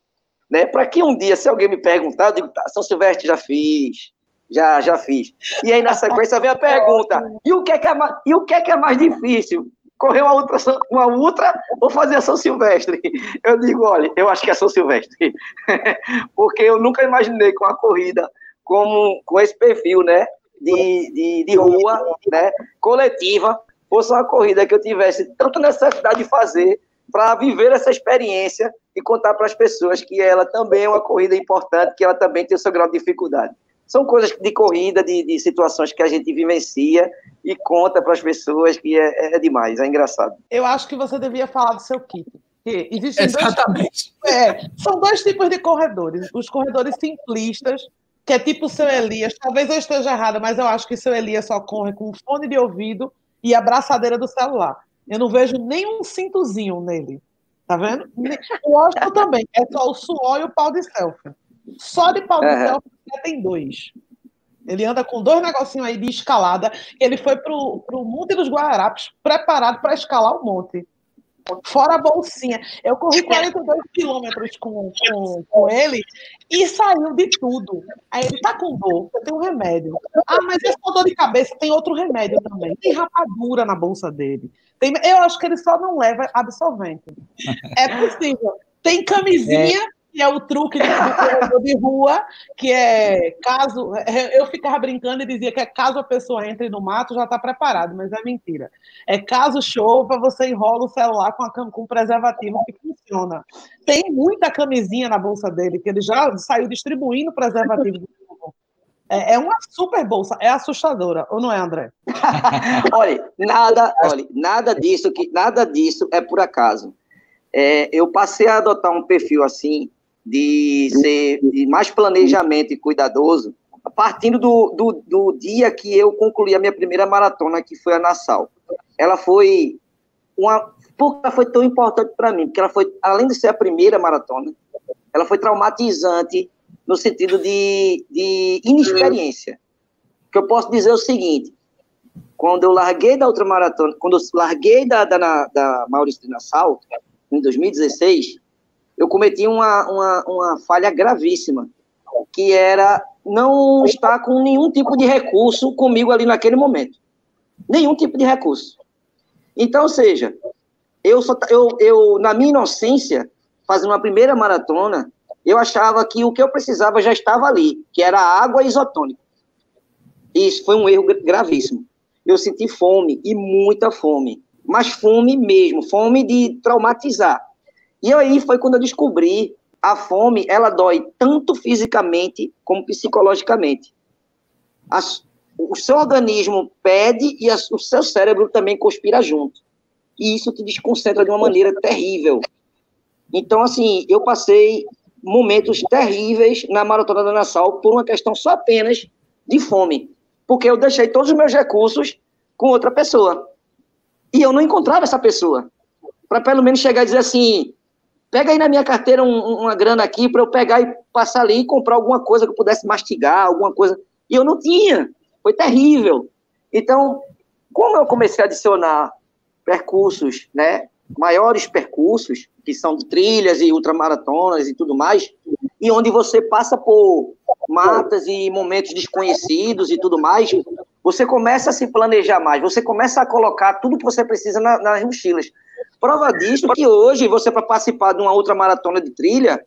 né? Para que um dia, se alguém me perguntar, eu digo: tá, São Silvestre já fiz, já, já fiz. E aí na sequência vem a pergunta: E o que é que é mais, e o que é, que é mais difícil? correr uma ultra, uma ultra ou fazer a São Silvestre? Eu digo, olha, eu acho que é São Silvestre. Porque eu nunca imaginei com a corrida com, com esse perfil, né? De, de, de rua, né? Coletiva, fosse uma corrida que eu tivesse tanta necessidade de fazer para viver essa experiência e contar para as pessoas que ela também é uma corrida importante, que ela também tem o seu grau de dificuldade. São coisas de corrida, de, de situações que a gente vivencia e conta para as pessoas que é, é, demais, é engraçado. Eu acho que você devia falar do seu kit. Existem Exatamente. Dois, é, são dois tipos de corredores. Os corredores simplistas, que é tipo o seu Elias. Talvez eu esteja errada, mas eu acho que o seu Elias só corre com fone de ouvido e a braçadeira do celular. Eu não vejo nenhum cintozinho nele. Tá vendo? O Washington também. É só o suor e o pau de selfie. Só de pau de uhum. selfie já tem dois. Ele anda com dois negocinhos aí de escalada. Ele foi pro, pro Monte dos Guararapes preparado para escalar o monte. Fora a bolsinha. Eu corri 42 quilômetros com, com, com ele e saiu de tudo. Aí ele tá com dor, eu tenho um remédio. Ah, mas esse com dor de cabeça tem outro remédio também. Tem rapadura na bolsa dele. Tem, eu acho que ele só não leva absorvente. É possível. Tem camisinha. É que é o truque corredor de rua, que é caso. Eu ficava brincando e dizia que é caso a pessoa entre no mato, já está preparado, mas é mentira. É caso chova, você enrola o celular com, a, com preservativo que funciona. Tem muita camisinha na bolsa dele, que ele já saiu distribuindo preservativo. É, é uma super bolsa, é assustadora, ou não é, André? olha, nada, olha, nada disso que nada disso é por acaso. É, eu passei a adotar um perfil assim de ser de mais planejamento e cuidadoso, partindo do, do, do, dia que eu concluí a minha primeira maratona, que foi a Nassau. Ela foi uma, por ela foi tão importante para mim? Porque ela foi, além de ser a primeira maratona, ela foi traumatizante no sentido de, de inexperiência. Que eu posso dizer é o seguinte: quando eu larguei da outra maratona, quando eu larguei da, da, da Maurício de Nassau, em 2016, eu cometi uma, uma, uma falha gravíssima, que era não estar com nenhum tipo de recurso comigo ali naquele momento. Nenhum tipo de recurso. Então, ou seja, eu, só, eu, eu na minha inocência, fazendo uma primeira maratona, eu achava que o que eu precisava já estava ali, que era água isotônica. Isso foi um erro gravíssimo. Eu senti fome, e muita fome. Mas fome mesmo, fome de traumatizar. E aí foi quando eu descobri a fome, ela dói tanto fisicamente como psicologicamente. As, o seu organismo pede e a, o seu cérebro também conspira junto. E isso te desconcentra de uma maneira terrível. Então, assim, eu passei momentos terríveis na Maratona da Nassau por uma questão só apenas de fome. Porque eu deixei todos os meus recursos com outra pessoa. E eu não encontrava essa pessoa. Para pelo menos chegar e dizer assim: pega aí na minha carteira um, uma grana aqui para eu pegar e passar ali e comprar alguma coisa que eu pudesse mastigar, alguma coisa. E eu não tinha. Foi terrível. Então, como eu comecei a adicionar percursos, né, maiores percursos, que são trilhas e ultramaratonas e tudo mais, e onde você passa por matas e momentos desconhecidos e tudo mais, você começa a se planejar mais, você começa a colocar tudo que você precisa na, nas mochilas. Prova disso que hoje, você para participar de uma outra maratona de trilha,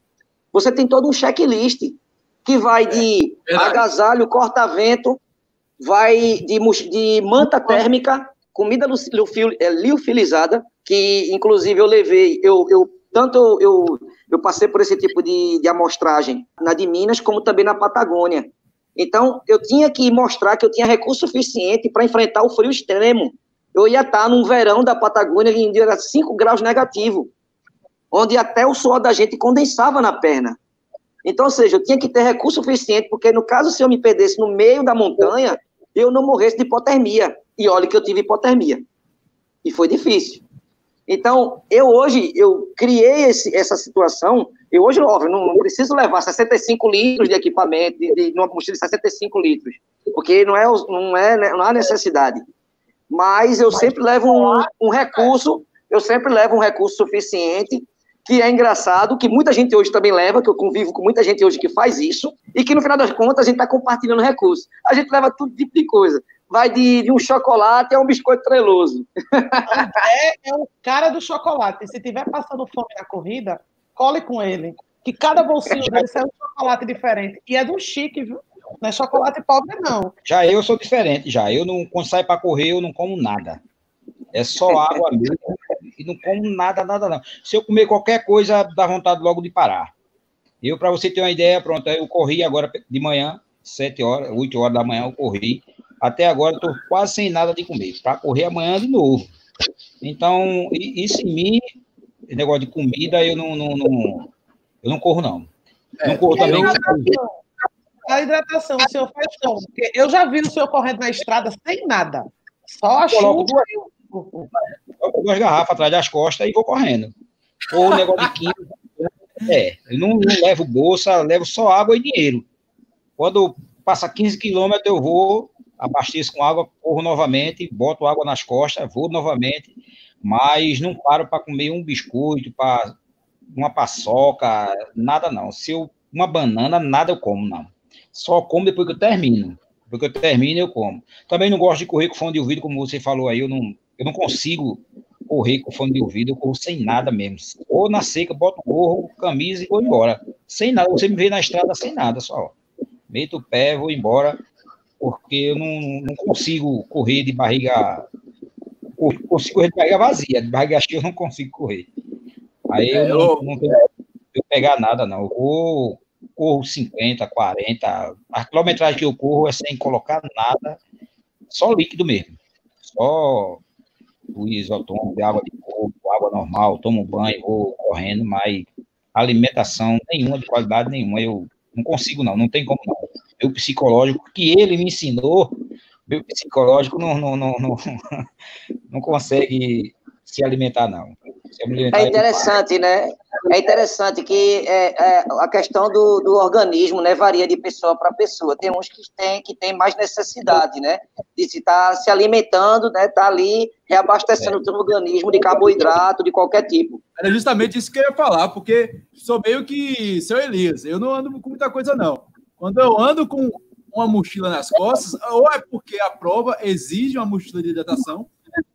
você tem todo um checklist que vai de é, agasalho, corta-vento, vai de, de manta térmica, comida é, liofilizada, que inclusive eu levei, eu, eu tanto eu, eu passei por esse tipo de, de amostragem na de Minas, como também na Patagônia. Então, eu tinha que mostrar que eu tinha recurso suficiente para enfrentar o frio extremo eu ia estar num verão da Patagônia em dia 5 graus negativo, onde até o suor da gente condensava na perna. Então, ou seja, eu tinha que ter recurso suficiente, porque no caso, se eu me perdesse no meio da montanha, eu não morresse de hipotermia. E olha que eu tive hipotermia. E foi difícil. Então, eu hoje, eu criei esse, essa situação, eu hoje, óbvio, não, não, preciso levar 65 litros de equipamento, de, de, uma mochila de 65 litros, porque não, é, não, é, não há necessidade mas eu sempre levo um, um recurso, eu sempre levo um recurso suficiente que é engraçado, que muita gente hoje também leva, que eu convivo com muita gente hoje que faz isso, e que no final das contas a gente está compartilhando recursos. A gente leva todo tipo de coisa. Vai de, de um chocolate a um biscoito treloso. André é o cara do chocolate. Se tiver passando fome na corrida, cole com ele. Que cada bolsinho dele sai um chocolate diferente. E é do chique, viu? Não é chocolate pobre, não. Já eu sou diferente, já. Eu não, quando saio para correr, eu não como nada. É só água mesmo. E não como nada, nada, não. Se eu comer qualquer coisa, dá vontade logo de parar. Eu, para você ter uma ideia, pronto, eu corri agora de manhã, 7 horas, 8 horas da manhã eu corri. Até agora estou quase sem nada de comer, para correr amanhã de novo. Então, isso em mim, negócio de comida, eu não, não, não eu não corro, não. É, não corro também. A hidratação, o senhor faz como? Porque eu já vi o senhor correndo na estrada sem nada. Só a chuva. Duas, duas garrafas atrás das costas e vou correndo. Ou o negócio de 15. É, eu não, não levo bolsa, levo só água e dinheiro. Quando passa 15 quilômetros, eu vou, abasteço com água, corro novamente, boto água nas costas, vou novamente, mas não paro para comer um biscoito, para uma paçoca, nada não. Se eu, uma banana, nada eu como, não. Só como depois que eu termino. Depois que eu termino, eu como. Também não gosto de correr com fone de ouvido, como você falou aí. Eu não, eu não consigo correr com fone de ouvido. Eu corro sem nada mesmo. Ou na seca, boto gorro, camisa e vou embora. Sem nada. Você me vê na estrada sem nada, só. Meto o pé, vou embora. Porque eu não, não consigo correr de barriga. Consigo correr de barriga vazia. De barriga cheia eu não consigo correr. Aí eu não, não tenho eu pegar nada, não. Eu vou corro 50, 40. A quilometragem que eu corro é sem colocar nada, só líquido mesmo. Só o isotônico, de água de coco, água normal, tomo banho, vou correndo, mas alimentação nenhuma, de qualidade nenhuma. Eu não consigo, não, não tem como não. Meu psicológico, que ele me ensinou, meu psicológico não, não, não, não, não consegue se alimentar, não. Alimentar é interessante, né? É interessante que é, é, a questão do, do organismo né, varia de pessoa para pessoa. Tem uns que têm que tem mais necessidade, né? De se estar tá se alimentando, né? Tá ali reabastecendo é. o organismo de carboidrato de qualquer tipo. Era justamente isso que eu ia falar, porque sou meio que seu Elias. Eu não ando com muita coisa, não. Quando eu ando com uma mochila nas costas, ou é porque a prova exige uma mochila de hidratação.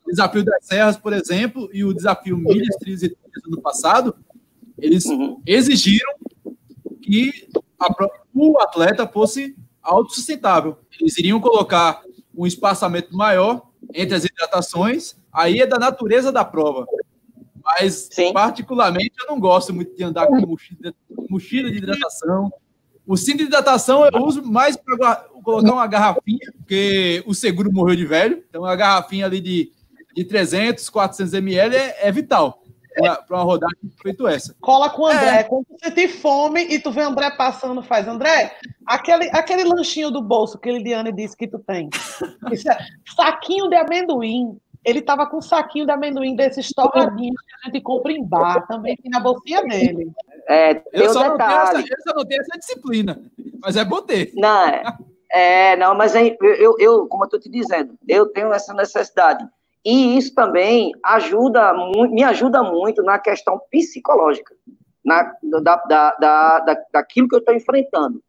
O desafio das serras, por exemplo, e o desafio milhas, trilhas e trilhas ano passado, eles uhum. exigiram que a, o atleta fosse autossustentável. Eles iriam colocar um espaçamento maior entre as hidratações, aí é da natureza da prova. Mas, Sim. particularmente, eu não gosto muito de andar com mochila, mochila de hidratação, o cinto de hidratação eu uso mais para colocar uma garrafinha, porque o seguro morreu de velho. Então, uma garrafinha ali de, de 300, 400 ml é, é vital para uma rodagem feito essa. Cola com o André. É. Quando você tem fome e tu vê o André passando, faz. André, aquele, aquele lanchinho do bolso que Liliane disse que tu tem. É, saquinho de amendoim. Ele tava com um saquinho de amendoim desses torradinhos que a gente compra em bar, também tem na bolsinha dele. É, eu, só não essa, eu só não tenho essa disciplina, mas é botei. Não, é, é, não, mas é, eu, eu, como eu estou te dizendo, eu tenho essa necessidade. E isso também ajuda, me ajuda muito na questão psicológica, na, da, da, da daquilo que eu estou enfrentando.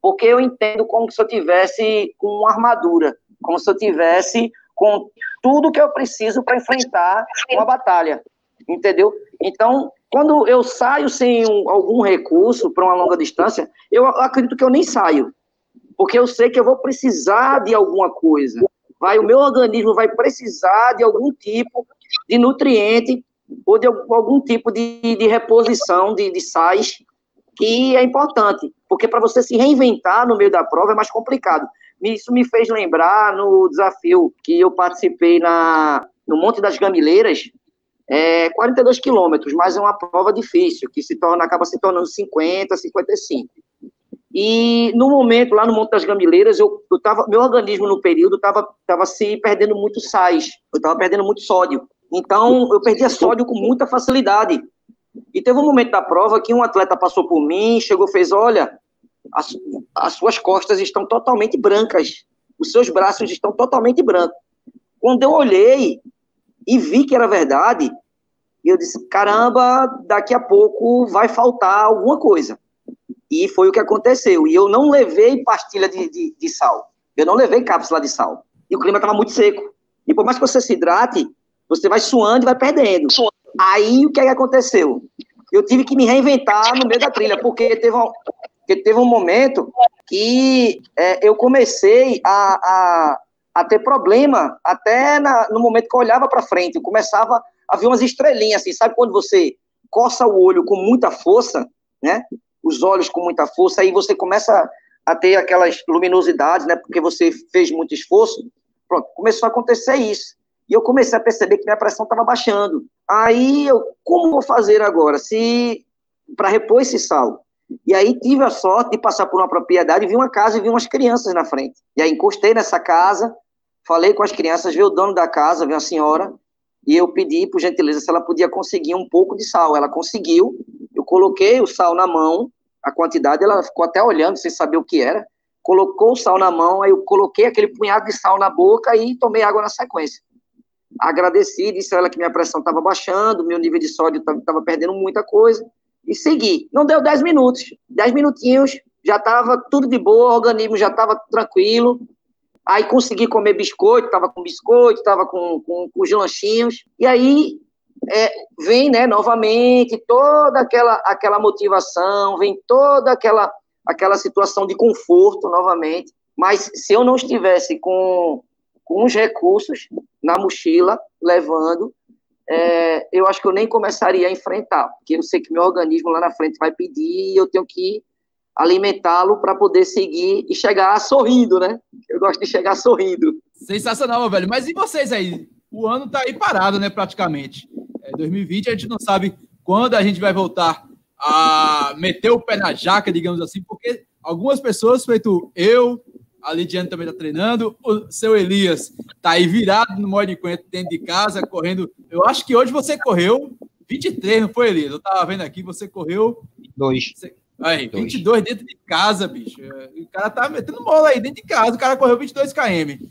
Porque eu entendo como se eu tivesse com uma armadura, como se eu tivesse com tudo que eu preciso para enfrentar uma batalha, entendeu? Então, quando eu saio sem um, algum recurso para uma longa distância, eu acredito que eu nem saio, porque eu sei que eu vou precisar de alguma coisa. Vai, o meu organismo vai precisar de algum tipo de nutriente ou de algum tipo de, de reposição de, de sais que é importante, porque para você se reinventar no meio da prova é mais complicado. Isso me fez lembrar no desafio que eu participei na, no Monte das Gamileiras, é 42 quilômetros, mas é uma prova difícil, que se torna, acaba se tornando 50, 55. E no momento, lá no Monte das Gamileiras, eu, eu tava, meu organismo no período estava tava se perdendo muito sais, eu estava perdendo muito sódio. Então, eu perdia sódio com muita facilidade. E teve um momento da prova que um atleta passou por mim, chegou e fez: Olha, as, as suas costas estão totalmente brancas, os seus braços estão totalmente brancos. Quando eu olhei, e vi que era verdade, eu disse, caramba, daqui a pouco vai faltar alguma coisa. E foi o que aconteceu. E eu não levei pastilha de, de, de sal. Eu não levei cápsula de sal. E o clima estava muito seco. E por mais que você se hidrate, você vai suando e vai perdendo. Aí o que, é que aconteceu? Eu tive que me reinventar no meio da trilha, porque teve um, porque teve um momento que é, eu comecei a, a, a ter problema até na, no momento que eu olhava para frente, eu começava a ver umas estrelinhas, assim, sabe quando você coça o olho com muita força, né? Os olhos com muita força, aí você começa a ter aquelas luminosidades, né? Porque você fez muito esforço. Pronto, começou a acontecer isso. E eu comecei a perceber que minha pressão estava baixando. Aí eu, como vou fazer agora? Se para repor esse sal? E aí tive a sorte de passar por uma propriedade, vi uma casa e vi umas crianças na frente. E aí encostei nessa casa, Falei com as crianças, veio o dono da casa, veio a senhora, e eu pedi, por gentileza, se ela podia conseguir um pouco de sal. Ela conseguiu, eu coloquei o sal na mão, a quantidade, ela ficou até olhando, sem saber o que era, colocou o sal na mão, aí eu coloquei aquele punhado de sal na boca e tomei água na sequência. Agradeci, disse a ela que minha pressão estava baixando, meu nível de sódio estava perdendo muita coisa, e segui. Não deu 10 minutos, 10 minutinhos, já estava tudo de boa, o organismo já estava tranquilo, Aí consegui comer biscoito, estava com biscoito, estava com, com, com, os lanchinhos. E aí é, vem, né, novamente, toda aquela, aquela motivação, vem toda aquela, aquela situação de conforto novamente. Mas se eu não estivesse com, com os recursos na mochila, levando, é, eu acho que eu nem começaria a enfrentar, porque eu sei que meu organismo lá na frente vai pedir e eu tenho que alimentá-lo para poder seguir e chegar sorrindo, né? Eu gosto de chegar sorrindo. Sensacional, velho. Mas e vocês aí? O ano tá aí parado, né, praticamente. É, 2020 a gente não sabe quando a gente vai voltar a meter o pé na jaca, digamos assim, porque algumas pessoas, feito eu, A Lidiane também está treinando. O seu Elias está aí virado no modo de encontro dentro de casa, correndo. Eu acho que hoje você correu 23, não foi, Elias? Eu estava vendo aqui, você correu. Dois. Aí, 22 dentro de casa, bicho. O cara tá metendo bola aí dentro de casa, o cara correu 22 km.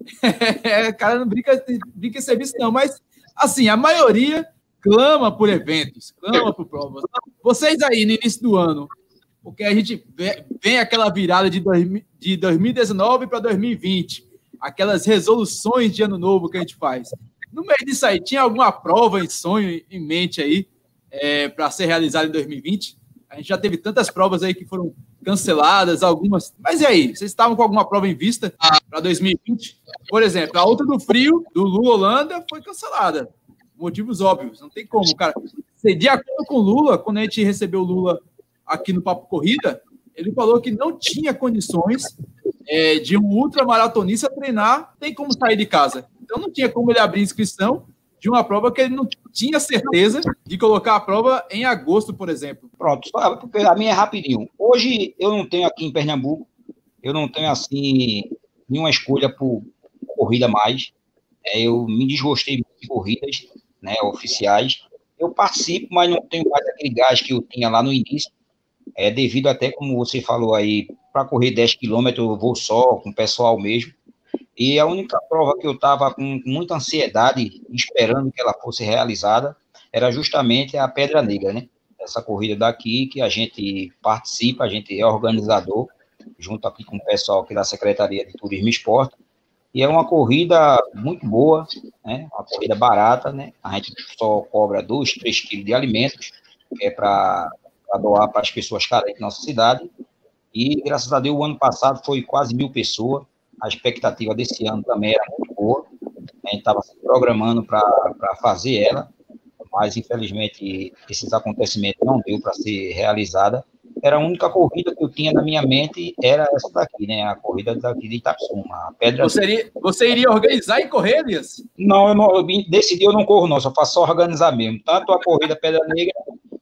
o cara não brinca, brinca em serviço, não, mas assim, a maioria clama por eventos, clama por provas. Vocês aí no início do ano, porque a gente vem aquela virada de, de 2019 para 2020, aquelas resoluções de ano novo que a gente faz. No meio disso aí, tinha alguma prova em sonho, em mente aí, é, para ser realizada em 2020? A gente já teve tantas provas aí que foram canceladas, algumas. Mas e aí? Vocês estavam com alguma prova em vista para 2020? Por exemplo, a outra do frio, do Lula Holanda, foi cancelada. Motivos óbvios, não tem como, cara. De acordo com o Lula, quando a gente recebeu o Lula aqui no Papo Corrida, ele falou que não tinha condições é, de um ultramaratonista treinar, tem como sair de casa. Então não tinha como ele abrir inscrição de uma prova que ele não tinha certeza de colocar a prova em agosto, por exemplo. Pronto, a minha é rapidinho. Hoje eu não tenho aqui em Pernambuco, eu não tenho assim nenhuma escolha por corrida mais. É, eu me desgostei de corridas né, oficiais. Eu participo, mas não tenho mais aquele gás que eu tinha lá no início é devido até, como você falou aí, para correr 10 quilômetros eu vou só, com o pessoal mesmo, e a única prova que eu estava com muita ansiedade, esperando que ela fosse realizada, era justamente a Pedra Negra, né? Essa corrida daqui, que a gente participa, a gente é organizador, junto aqui com o pessoal aqui da Secretaria de Turismo e Esporte, e é uma corrida muito boa, né? Uma corrida barata, né? A gente só cobra 2, 3 quilos de alimentos, que é para doar para as pessoas carentes da nossa cidade. E, graças a Deus, o ano passado foi quase mil pessoas. A expectativa desse ano também era muito boa. A gente estava se programando para fazer ela, mas, infelizmente, esses acontecimentos não deu para ser realizada. Era a única corrida que eu tinha na minha mente, era essa daqui, né? A corrida daqui de Itapsuma, a Pedra... Você iria, você iria organizar e correr, Elias? Não, eu, não, eu decidi, eu não corro não, só faço só organizar mesmo. Tanto a corrida Pedra Negra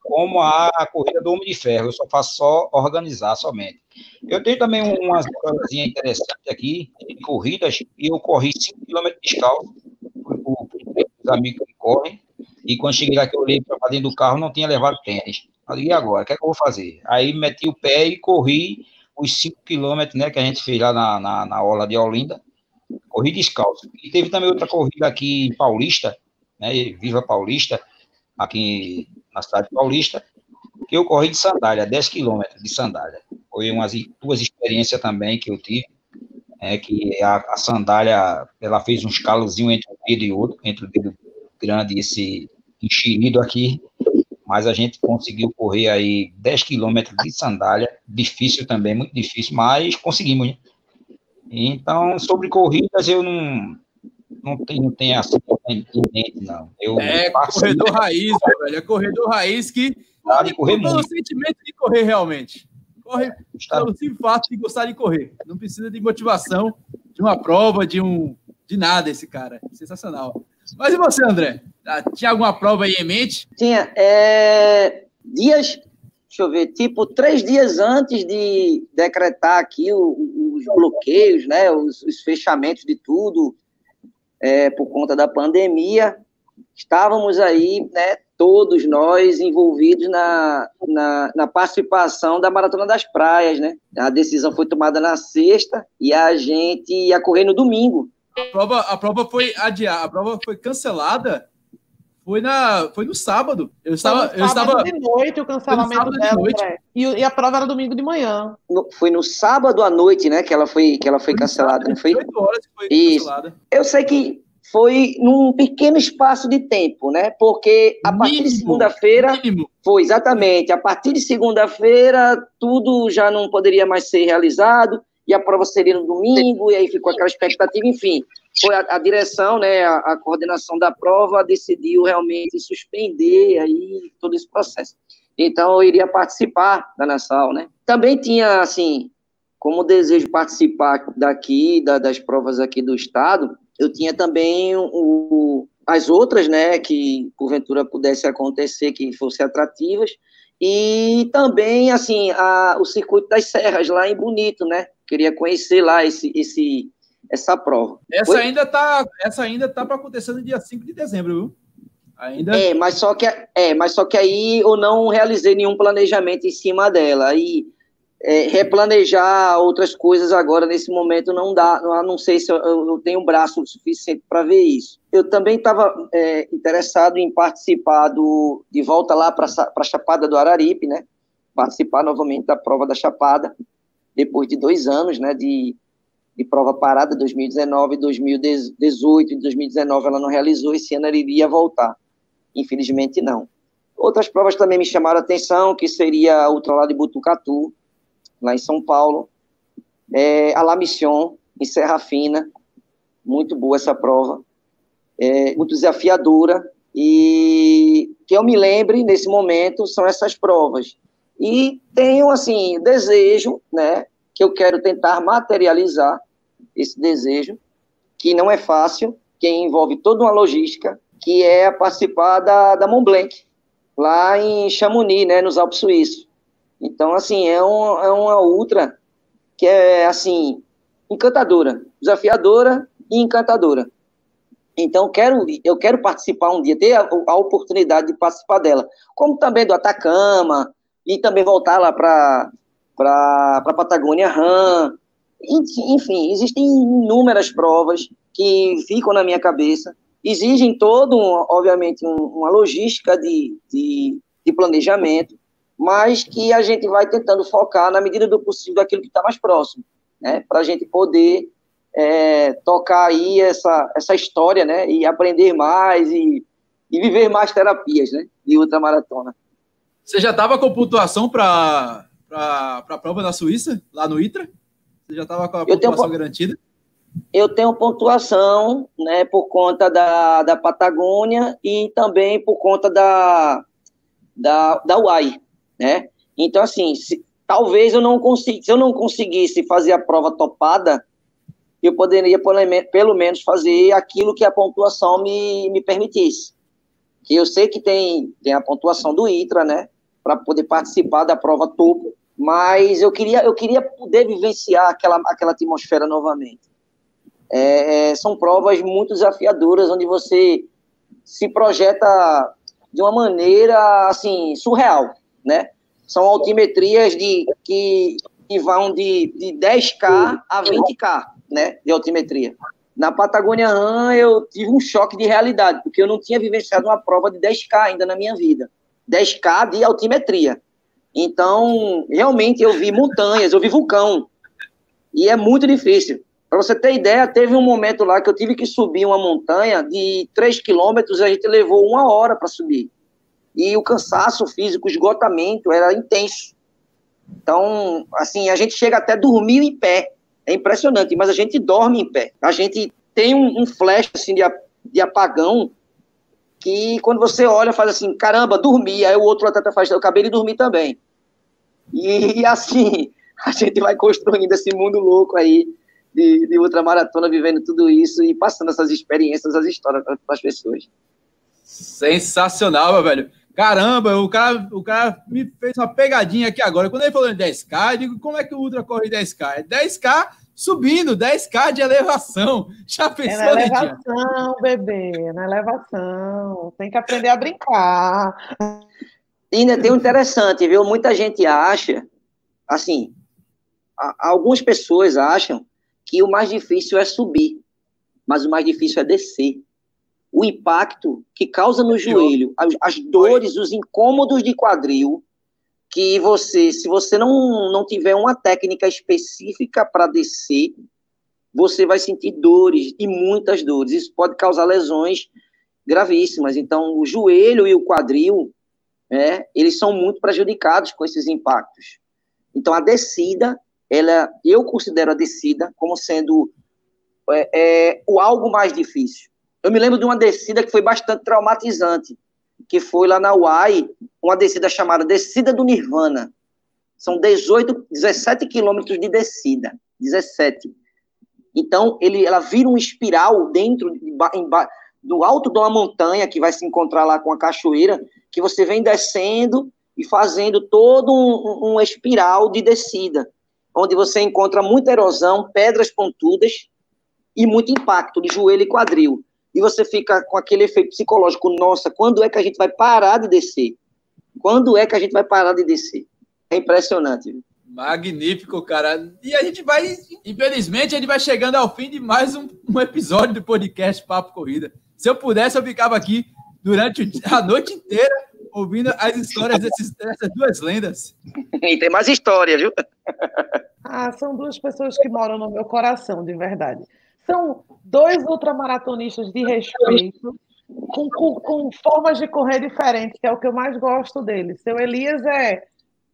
como a corrida do Homem de Ferro, eu só faço só organizar somente. Eu tenho também umas coisinhas interessantes aqui, de corridas, e eu corri 5 km descalço, com os amigos que correm, e quando cheguei lá que eu olhei para dentro do carro, não tinha levado tênis. Falei, e agora, o que é que eu vou fazer? Aí meti o pé e corri os 5 quilômetros, né, que a gente fez lá na, na, na de Olinda, corri descalço. E teve também outra corrida aqui em Paulista, né, Viva Paulista, aqui na cidade paulista, que eu corri de sandália, 10 quilômetros de sandália. Foi umas duas experiências também que eu tive, é, que a, a sandália, ela fez um escalozinho entre um dedo e outro, entre o dedo grande e esse enxerido aqui, mas a gente conseguiu correr aí 10 quilômetros de sandália, difícil também, muito difícil, mas conseguimos, né? Então, sobre corridas, eu não, não tem, não tem assim em mente, não. Eu é corredor raiz, velho. É corredor raiz que corre correr muito. sentimento de correr realmente. Corre pelo simples fato de gostar de correr. Não precisa de motivação, de uma prova, de um de nada esse cara. Sensacional. Mas e você, André? Ah, tinha alguma prova aí em mente? Tinha. É, dias, deixa eu ver, tipo, três dias antes de decretar aqui os bloqueios, né, os, os fechamentos de tudo, é, por conta da pandemia, estávamos aí, né, todos nós envolvidos na, na, na, participação da Maratona das Praias, né? A decisão foi tomada na sexta e a gente ia correr no domingo. A prova, a prova foi adiada, a prova foi cancelada. Foi, na, foi no sábado. Eu estava, eu estava de noite o cancelamento dela, de e, e, a prova era domingo de manhã. No, foi no sábado à noite, né, que ela foi que ela foi, foi cancelada, não foi? horas que foi Isso. cancelada. Eu sei que foi num pequeno espaço de tempo, né? Porque a partir de segunda-feira foi exatamente, a partir de segunda-feira tudo já não poderia mais ser realizado e a prova seria no domingo e aí ficou aquela expectativa, enfim, foi a, a direção, né, a, a, coordenação da prova decidiu realmente suspender aí todo esse processo. Então eu iria participar da Nassau, né? Também tinha assim, como desejo participar daqui da, das provas aqui do estado, eu tinha também o, as outras, né, que porventura pudesse acontecer, que fossem atrativas, e também, assim, a, o circuito das serras lá em Bonito, né, Queria conhecer lá esse, esse, essa prova. Essa Foi? ainda tá, essa ainda tá para acontecer no dia 5 de dezembro, viu? Ainda? É, mas só que é, mas só que aí eu não realizei nenhum planejamento em cima dela. Aí é, replanejar outras coisas agora nesse momento não dá, não, não sei se eu, eu tenho braço suficiente para ver isso. Eu também estava é, interessado em participar do, de volta lá para a Chapada do Araripe, né? Participar novamente da prova da Chapada, depois de dois anos, né? De, de prova parada, 2019, 2018 e 2019 ela não realizou, esse ano ela iria voltar. Infelizmente não. Outras provas também me chamaram a atenção, que seria a Ultralá de Butucatu, lá em São Paulo, é, a La Mission, em Serra Fina, muito boa essa prova, é, muito desafiadora, e que eu me lembre, nesse momento, são essas provas. E tenho, assim, desejo, né, que eu quero tentar materializar esse desejo, que não é fácil, que envolve toda uma logística, que é participar da, da Mont Blanc, lá em Chamonix, né, nos Alpes Suíços. Então, assim, é, um, é uma ultra que é, assim, encantadora, desafiadora e encantadora. Então, quero, eu quero participar um dia, ter a, a oportunidade de participar dela, como também do Atacama, e também voltar lá para a Patagônia Ram. Enfim, existem inúmeras provas que ficam na minha cabeça, exigem todo, um, obviamente, um, uma logística de, de, de planejamento, mas que a gente vai tentando focar na medida do possível aquilo que está mais próximo, né, para a gente poder é, tocar aí essa, essa história, né, e aprender mais e, e viver mais terapias, né, de ultramaratona. Você já estava com pontuação para a prova na Suíça, lá no ITRA? Você já estava com a pontuação tenho, garantida? Eu tenho pontuação, né, por conta da, da Patagônia e também por conta da, da, da UAI, né? Então, assim, se, talvez eu não consiga, se eu não conseguisse fazer a prova topada, eu poderia, pelo menos, fazer aquilo que a pontuação me, me permitisse. Que eu sei que tem, tem a pontuação do ITRA, né? Para poder participar da prova topo, mas eu queria, eu queria poder vivenciar aquela, aquela atmosfera novamente. É, é são provas muito desafiadoras, onde você se projeta de uma maneira, assim, surreal né? São altimetrias de, que, que vão de, de 10K a 20K, né? De altimetria. Na Patagônia Ram, eu tive um choque de realidade, porque eu não tinha vivenciado uma prova de 10K ainda na minha vida. 10K de altimetria. Então, realmente, eu vi montanhas, eu vi vulcão. E é muito difícil. Para você ter ideia, teve um momento lá que eu tive que subir uma montanha de 3 quilômetros e a gente levou uma hora para subir e o cansaço físico, o esgotamento era intenso. Então, assim, a gente chega até dormir em pé. É impressionante, mas a gente dorme em pé. A gente tem um, um flash assim, de, de apagão que quando você olha, faz assim, caramba, dormi. Aí o outro até faz, eu acabei de dormir também. E, e assim, a gente vai construindo esse mundo louco aí de, de ultramaratona, vivendo tudo isso e passando essas experiências, as histórias para as pessoas. Sensacional, meu velho. Caramba, o cara, o cara me fez uma pegadinha aqui agora. Quando ele falou em 10K, eu digo, como é que o Ultra corre 10K? É 10K subindo, 10K de elevação. Já pensou, É na elevação, bebê, na elevação. Tem que aprender a brincar. E ainda tem um interessante, viu? Muita gente acha, assim, algumas pessoas acham que o mais difícil é subir, mas o mais difícil é descer o impacto que causa no joelho, as, as dores, os incômodos de quadril, que você, se você não, não tiver uma técnica específica para descer, você vai sentir dores, e muitas dores. Isso pode causar lesões gravíssimas. Então, o joelho e o quadril, é, eles são muito prejudicados com esses impactos. Então, a descida, ela, eu considero a descida como sendo é, é, o algo mais difícil. Eu me lembro de uma descida que foi bastante traumatizante, que foi lá na UAI, uma descida chamada Descida do Nirvana. São 18, 17 quilômetros de descida, 17. Então, ele, ela vira um espiral dentro, do alto de uma montanha, que vai se encontrar lá com a cachoeira, que você vem descendo e fazendo todo um, um espiral de descida. onde você encontra muita erosão, pedras pontudas e muito impacto de joelho e quadril. E você fica com aquele efeito psicológico, nossa, quando é que a gente vai parar de descer? Quando é que a gente vai parar de descer? É impressionante. Magnífico, cara. E a gente vai, infelizmente, a gente vai chegando ao fim de mais um, um episódio do podcast Papo Corrida. Se eu pudesse, eu ficava aqui durante a noite inteira ouvindo as histórias desses, dessas duas lendas. E tem mais história, viu? Ah, são duas pessoas que moram no meu coração, de verdade. São dois ultramaratonistas de respeito, com, com, com formas de correr diferentes, que é o que eu mais gosto deles. Seu Elias é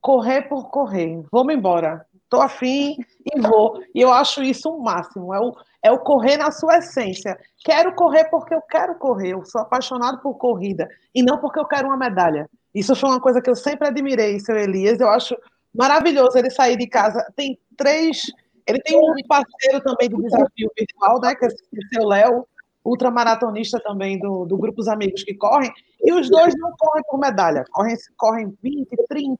correr por correr. Vamos embora. Estou afim e vou. E eu acho isso o máximo. É o, é o correr na sua essência. Quero correr porque eu quero correr. Eu sou apaixonado por corrida. E não porque eu quero uma medalha. Isso foi uma coisa que eu sempre admirei, seu Elias. Eu acho maravilhoso ele sair de casa. Tem três. Ele tem um parceiro também do desafio virtual, né? Que é o seu Léo ultramaratonista também do, do grupo Os Amigos que correm, e os dois não correm por medalha, correm, correm 20, 30,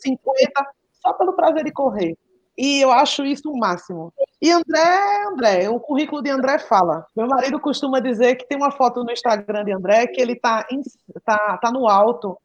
50, só pelo prazer de correr. E eu acho isso o máximo. E André, André, o currículo de André fala. Meu marido costuma dizer que tem uma foto no Instagram de André que ele está tá, tá no alto,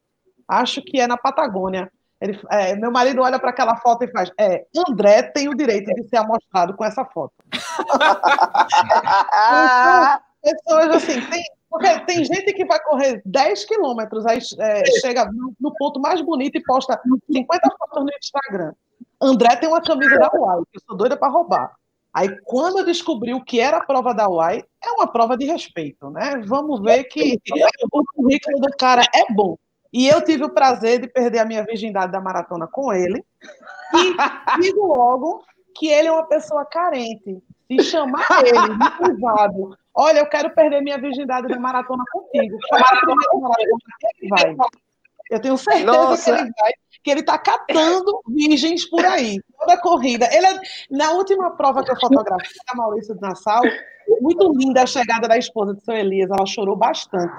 acho que é na Patagônia. Ele, é, meu marido olha para aquela foto e faz: É, André tem o direito de ser amostrado com essa foto. pessoas assim, tem, porque tem gente que vai correr 10 quilômetros, aí é, chega no, no, ponto mais bonito e posta 50 fotos no Instagram. André tem uma camisa da UAI, que eu sou doida para roubar. Aí, quando eu descobri o que era a prova da UAI, é uma prova de respeito, né? Vamos ver que o currículo do cara é bom. E eu tive o prazer de perder a minha virgindade da maratona com ele. E digo logo que ele é uma pessoa carente. Se chamar ele de privado Olha, eu quero perder minha virgindade da maratona contigo. Faz a primeira maratona que ele vai. Eu tenho certeza Nossa. que ele vai, que ele está catando virgens por aí. Toda corrida. Ele é, na última prova que eu fotografei da Maurício de Nassau, muito linda a chegada da esposa de seu Elias. Ela chorou bastante.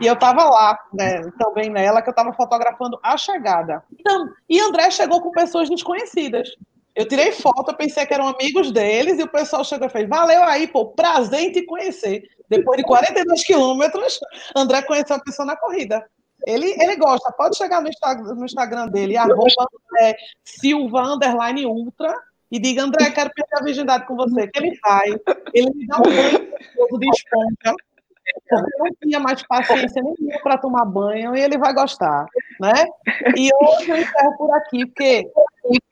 E eu estava lá, né, também nela, que eu estava fotografando a chegada. Então, e André chegou com pessoas desconhecidas. Eu tirei foto, eu pensei que eram amigos deles, e o pessoal chegou e fez: Valeu aí, pô, prazer em te conhecer. Depois de 42 quilômetros, André conheceu a pessoa na corrida. Ele, ele gosta, pode chegar no Instagram, no Instagram dele, arroba é, Silva Underline Ultra, e diga, André, quero perder a virgindade com você. Que ele vai, ele me dá um banho de esponja, porque não tinha mais paciência nenhuma para tomar banho e ele vai gostar, né? E hoje eu encerro por aqui, porque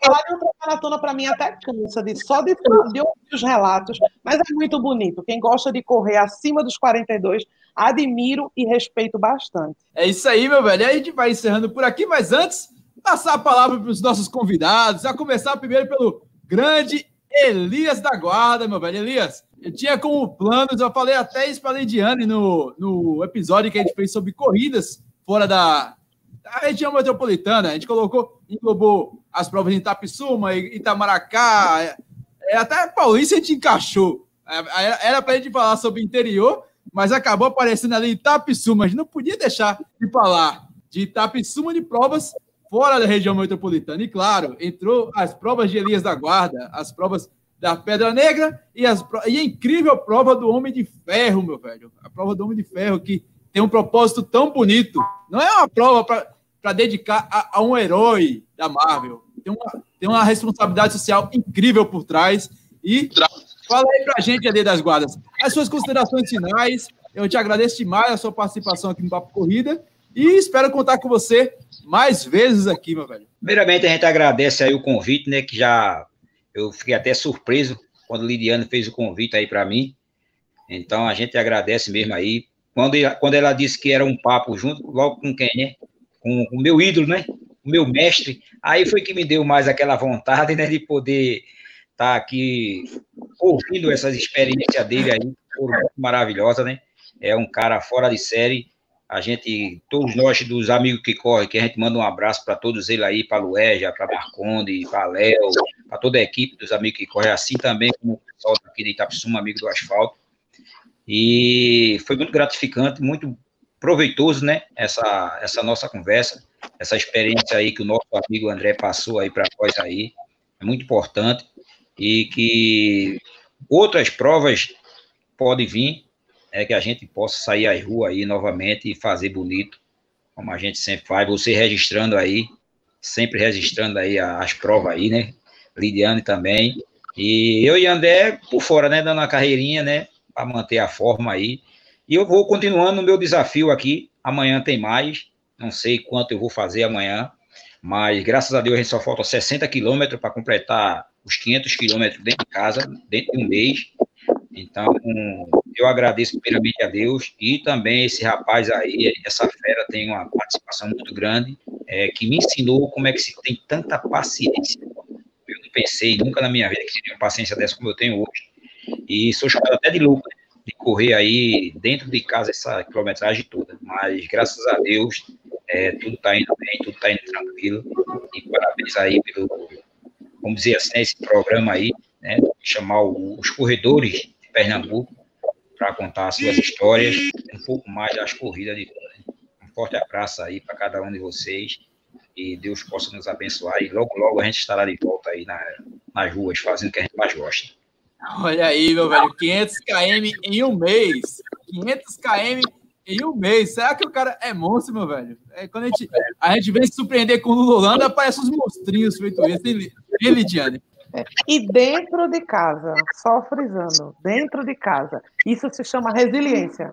falar de outra maratona para mim até cansa, de, só de, de ouvir os relatos, mas é muito bonito. Quem gosta de correr acima dos 42, admiro e respeito bastante. É isso aí, meu velho. E a gente vai encerrando por aqui, mas antes, passar a palavra para os nossos convidados, a começar primeiro pelo grande Elias da Guarda, meu velho. Elias, eu tinha como planos, eu falei até isso para a Lidiane no, no episódio que a gente fez sobre corridas fora da, da região metropolitana. A gente colocou, englobou as provas em Itapissuma, Itamaracá, é, é, até Paulista a gente encaixou. É, era para a gente falar sobre interior, mas acabou aparecendo ali Itapissuma. A gente não podia deixar de falar de Itapissuma de provas fora da região metropolitana. E claro, entrou as provas de Elias da Guarda, as provas da Pedra Negra e, as, e a incrível prova do Homem de Ferro, meu velho. A prova do Homem de Ferro que tem um propósito tão bonito. Não é uma prova para dedicar a, a, um herói da Marvel. Tem uma, tem uma responsabilidade social incrível por trás. E fala aí pra gente, ali das Guardas, as suas considerações finais. Eu te agradeço demais a sua participação aqui no Papo Corrida e espero contar com você mais vezes aqui, meu velho. Primeiramente, a gente agradece aí o convite, né, que já eu fiquei até surpreso quando Lidiane fez o convite aí para mim. Então a gente agradece mesmo aí. Quando, quando ela disse que era um papo junto, logo com quem, né? Com o meu ídolo, né? O meu mestre. Aí foi que me deu mais aquela vontade, né? De poder tá aqui ouvindo essas experiências dele aí, maravilhosa, né? É um cara fora de série a gente, todos nós dos amigos que correm, que a gente manda um abraço para todos eles aí, para Luégia, para Marconde, para Léo, para toda a equipe dos amigos que correm, assim também como o pessoal daqui de Itapsuma, amigo do asfalto. E foi muito gratificante, muito proveitoso, né, essa, essa nossa conversa, essa experiência aí que o nosso amigo André passou aí para nós aí. é muito importante, e que outras provas podem vir, é que a gente possa sair às ruas aí novamente e fazer bonito, como a gente sempre faz, você registrando aí, sempre registrando aí as provas aí, né? Lidiane também. E eu e André por fora, né? Dando uma carreirinha, né? Para manter a forma aí. E eu vou continuando no meu desafio aqui. Amanhã tem mais. Não sei quanto eu vou fazer amanhã. Mas graças a Deus a gente só falta 60 quilômetros para completar os 500 quilômetros dentro de casa, dentro de um mês. Então, eu agradeço primeiramente a Deus e também esse rapaz aí, essa fera tem uma participação muito grande, é, que me ensinou como é que se tem tanta paciência. Eu não pensei nunca na minha vida que teria uma paciência dessa como eu tenho hoje. E sou chamado até de louco né, de correr aí dentro de casa essa quilometragem toda. Mas graças a Deus, é, tudo está indo bem, tudo está indo tranquilo. E parabéns aí pelo, vamos dizer assim, esse programa aí, né? Chamar os corredores Pernambuco para contar as suas histórias, um pouco mais das corridas de. Um forte abraço aí para cada um de vocês e Deus possa nos abençoar e logo, logo a gente estará de volta aí na, nas ruas fazendo o que a gente mais gosta. Olha aí, meu velho, 500 km em um mês. 500 km em um mês. Será que o cara é monstro, meu velho? É, quando a gente, a gente vem se surpreender com o Lulanda, aparece uns monstrinhos feito isso, hein, Lidiane? E dentro de casa, só frisando, dentro de casa. Isso se chama resiliência.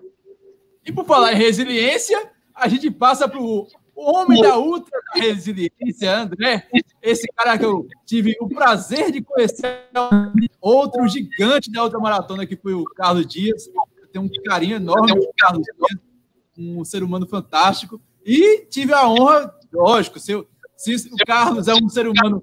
E por falar em resiliência, a gente passa para o homem da ultra resiliência, André. Esse cara que eu tive o prazer de conhecer, outro gigante da outra maratona, que foi o Carlos Dias. Eu tenho um carinho enorme o Carlos Dias, um ser humano fantástico. E tive a honra, lógico, se, se o Carlos é um ser humano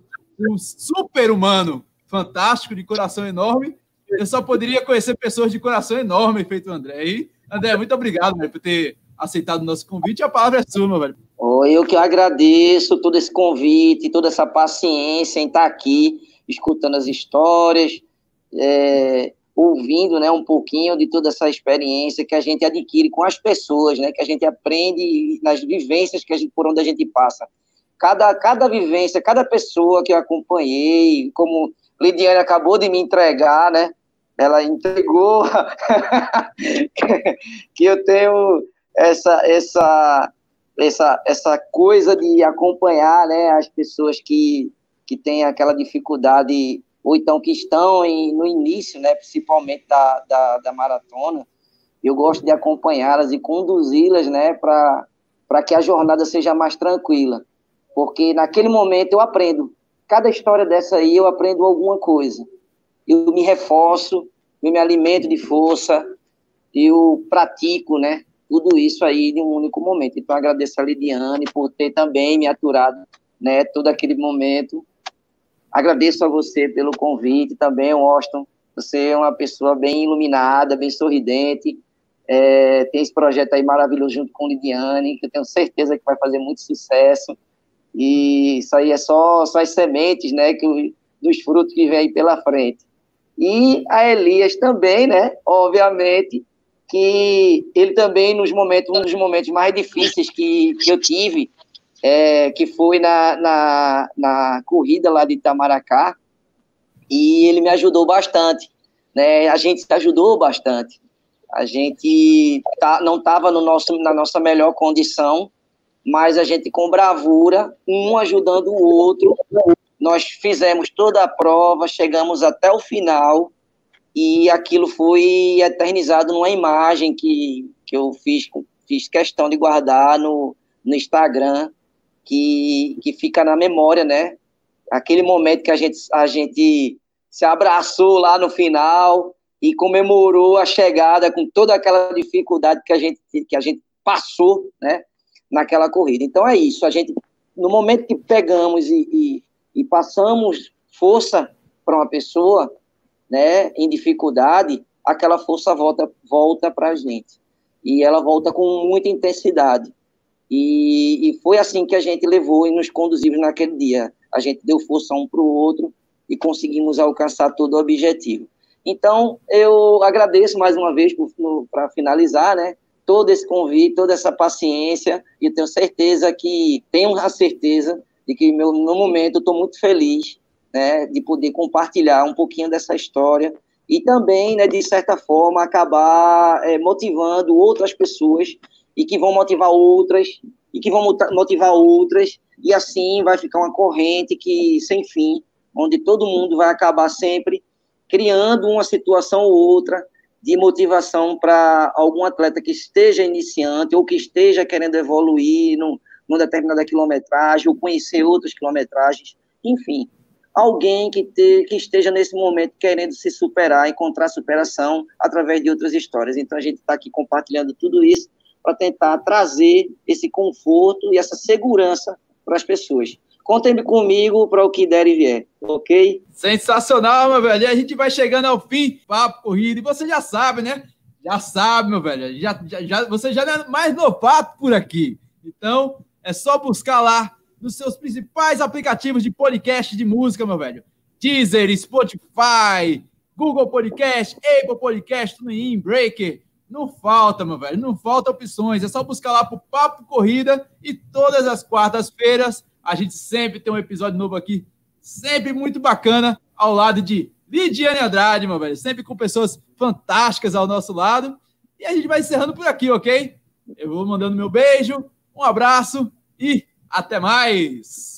um super-humano fantástico, de coração enorme. Eu só poderia conhecer pessoas de coração enorme, feito o André. E, André, muito obrigado por ter aceitado o nosso convite. A palavra é sua, meu velho. Eu que agradeço todo esse convite, toda essa paciência em estar aqui, escutando as histórias, é, ouvindo né, um pouquinho de toda essa experiência que a gente adquire com as pessoas, né, que a gente aprende nas vivências que a gente, por onde a gente passa cada, cada vivência, cada pessoa que eu acompanhei, como Lidiane acabou de me entregar, né? Ela entregou que eu tenho essa, essa, essa, essa coisa de acompanhar né, as pessoas que, que têm aquela dificuldade, ou então que estão em, no início, né, principalmente da, da, da maratona. Eu gosto de acompanhá-las e conduzi-las né, para que a jornada seja mais tranquila porque naquele momento eu aprendo. Cada história dessa aí eu aprendo alguma coisa. Eu me reforço, eu me alimento de força, eu pratico, né? Tudo isso aí de um único momento. Então agradeço a Lidiane por ter também me aturado, né? Todo aquele momento. Agradeço a você pelo convite também, Washington. Você é uma pessoa bem iluminada, bem sorridente. É, tem esse projeto aí maravilhoso junto com Lidiane, que eu tenho certeza que vai fazer muito sucesso. E isso aí é só, só as sementes, né, que, dos frutos que vem pela frente. E a Elias também, né, obviamente, que ele também, nos momentos, um dos momentos mais difíceis que, que eu tive, é, que foi na, na, na corrida lá de Itamaracá, e ele me ajudou bastante, né, a gente se ajudou bastante. A gente tá, não estava no nosso, na nossa melhor condição, mas a gente com bravura, um ajudando o outro, nós fizemos toda a prova, chegamos até o final e aquilo foi eternizado numa imagem que, que eu fiz, fiz questão de guardar no, no Instagram, que, que fica na memória, né? Aquele momento que a gente, a gente se abraçou lá no final e comemorou a chegada com toda aquela dificuldade que a gente, que a gente passou, né? naquela corrida. Então é isso, a gente, no momento que pegamos e, e, e passamos força para uma pessoa, né, em dificuldade, aquela força volta, volta para a gente. E ela volta com muita intensidade. E, e, foi assim que a gente levou e nos conduzimos naquele dia. A gente deu força um para o outro e conseguimos alcançar todo o objetivo. Então, eu agradeço mais uma vez para finalizar, né? todo esse convite, toda essa paciência, e eu tenho certeza que, tenho a certeza de que meu, no momento estou muito feliz né, de poder compartilhar um pouquinho dessa história e também, né, de certa forma, acabar é, motivando outras pessoas e que vão motivar outras e que vão motivar outras e assim vai ficar uma corrente que sem fim, onde todo mundo vai acabar sempre criando uma situação ou outra de motivação para algum atleta que esteja iniciante ou que esteja querendo evoluir num, numa determinada quilometragem ou conhecer outras quilometragens, enfim, alguém que, te, que esteja nesse momento querendo se superar, encontrar superação através de outras histórias. Então a gente está aqui compartilhando tudo isso para tentar trazer esse conforto e essa segurança para as pessoas. Contem comigo para o que der e vier, ok? Sensacional, meu velho. E a gente vai chegando ao fim, papo corrido. E você já sabe, né? Já sabe, meu velho. Já, já, já, você já é mais novato por aqui. Então, é só buscar lá nos seus principais aplicativos de podcast de música, meu velho. Deezer, Spotify, Google Podcast, Apple Podcast, TuneIn, Breaker. Não falta, meu velho, não falta opções. É só buscar lá pro Papo Corrida e todas as quartas-feiras a gente sempre tem um episódio novo aqui, sempre muito bacana, ao lado de Lidiane Andrade, meu velho. Sempre com pessoas fantásticas ao nosso lado. E a gente vai encerrando por aqui, ok? Eu vou mandando meu beijo, um abraço e até mais!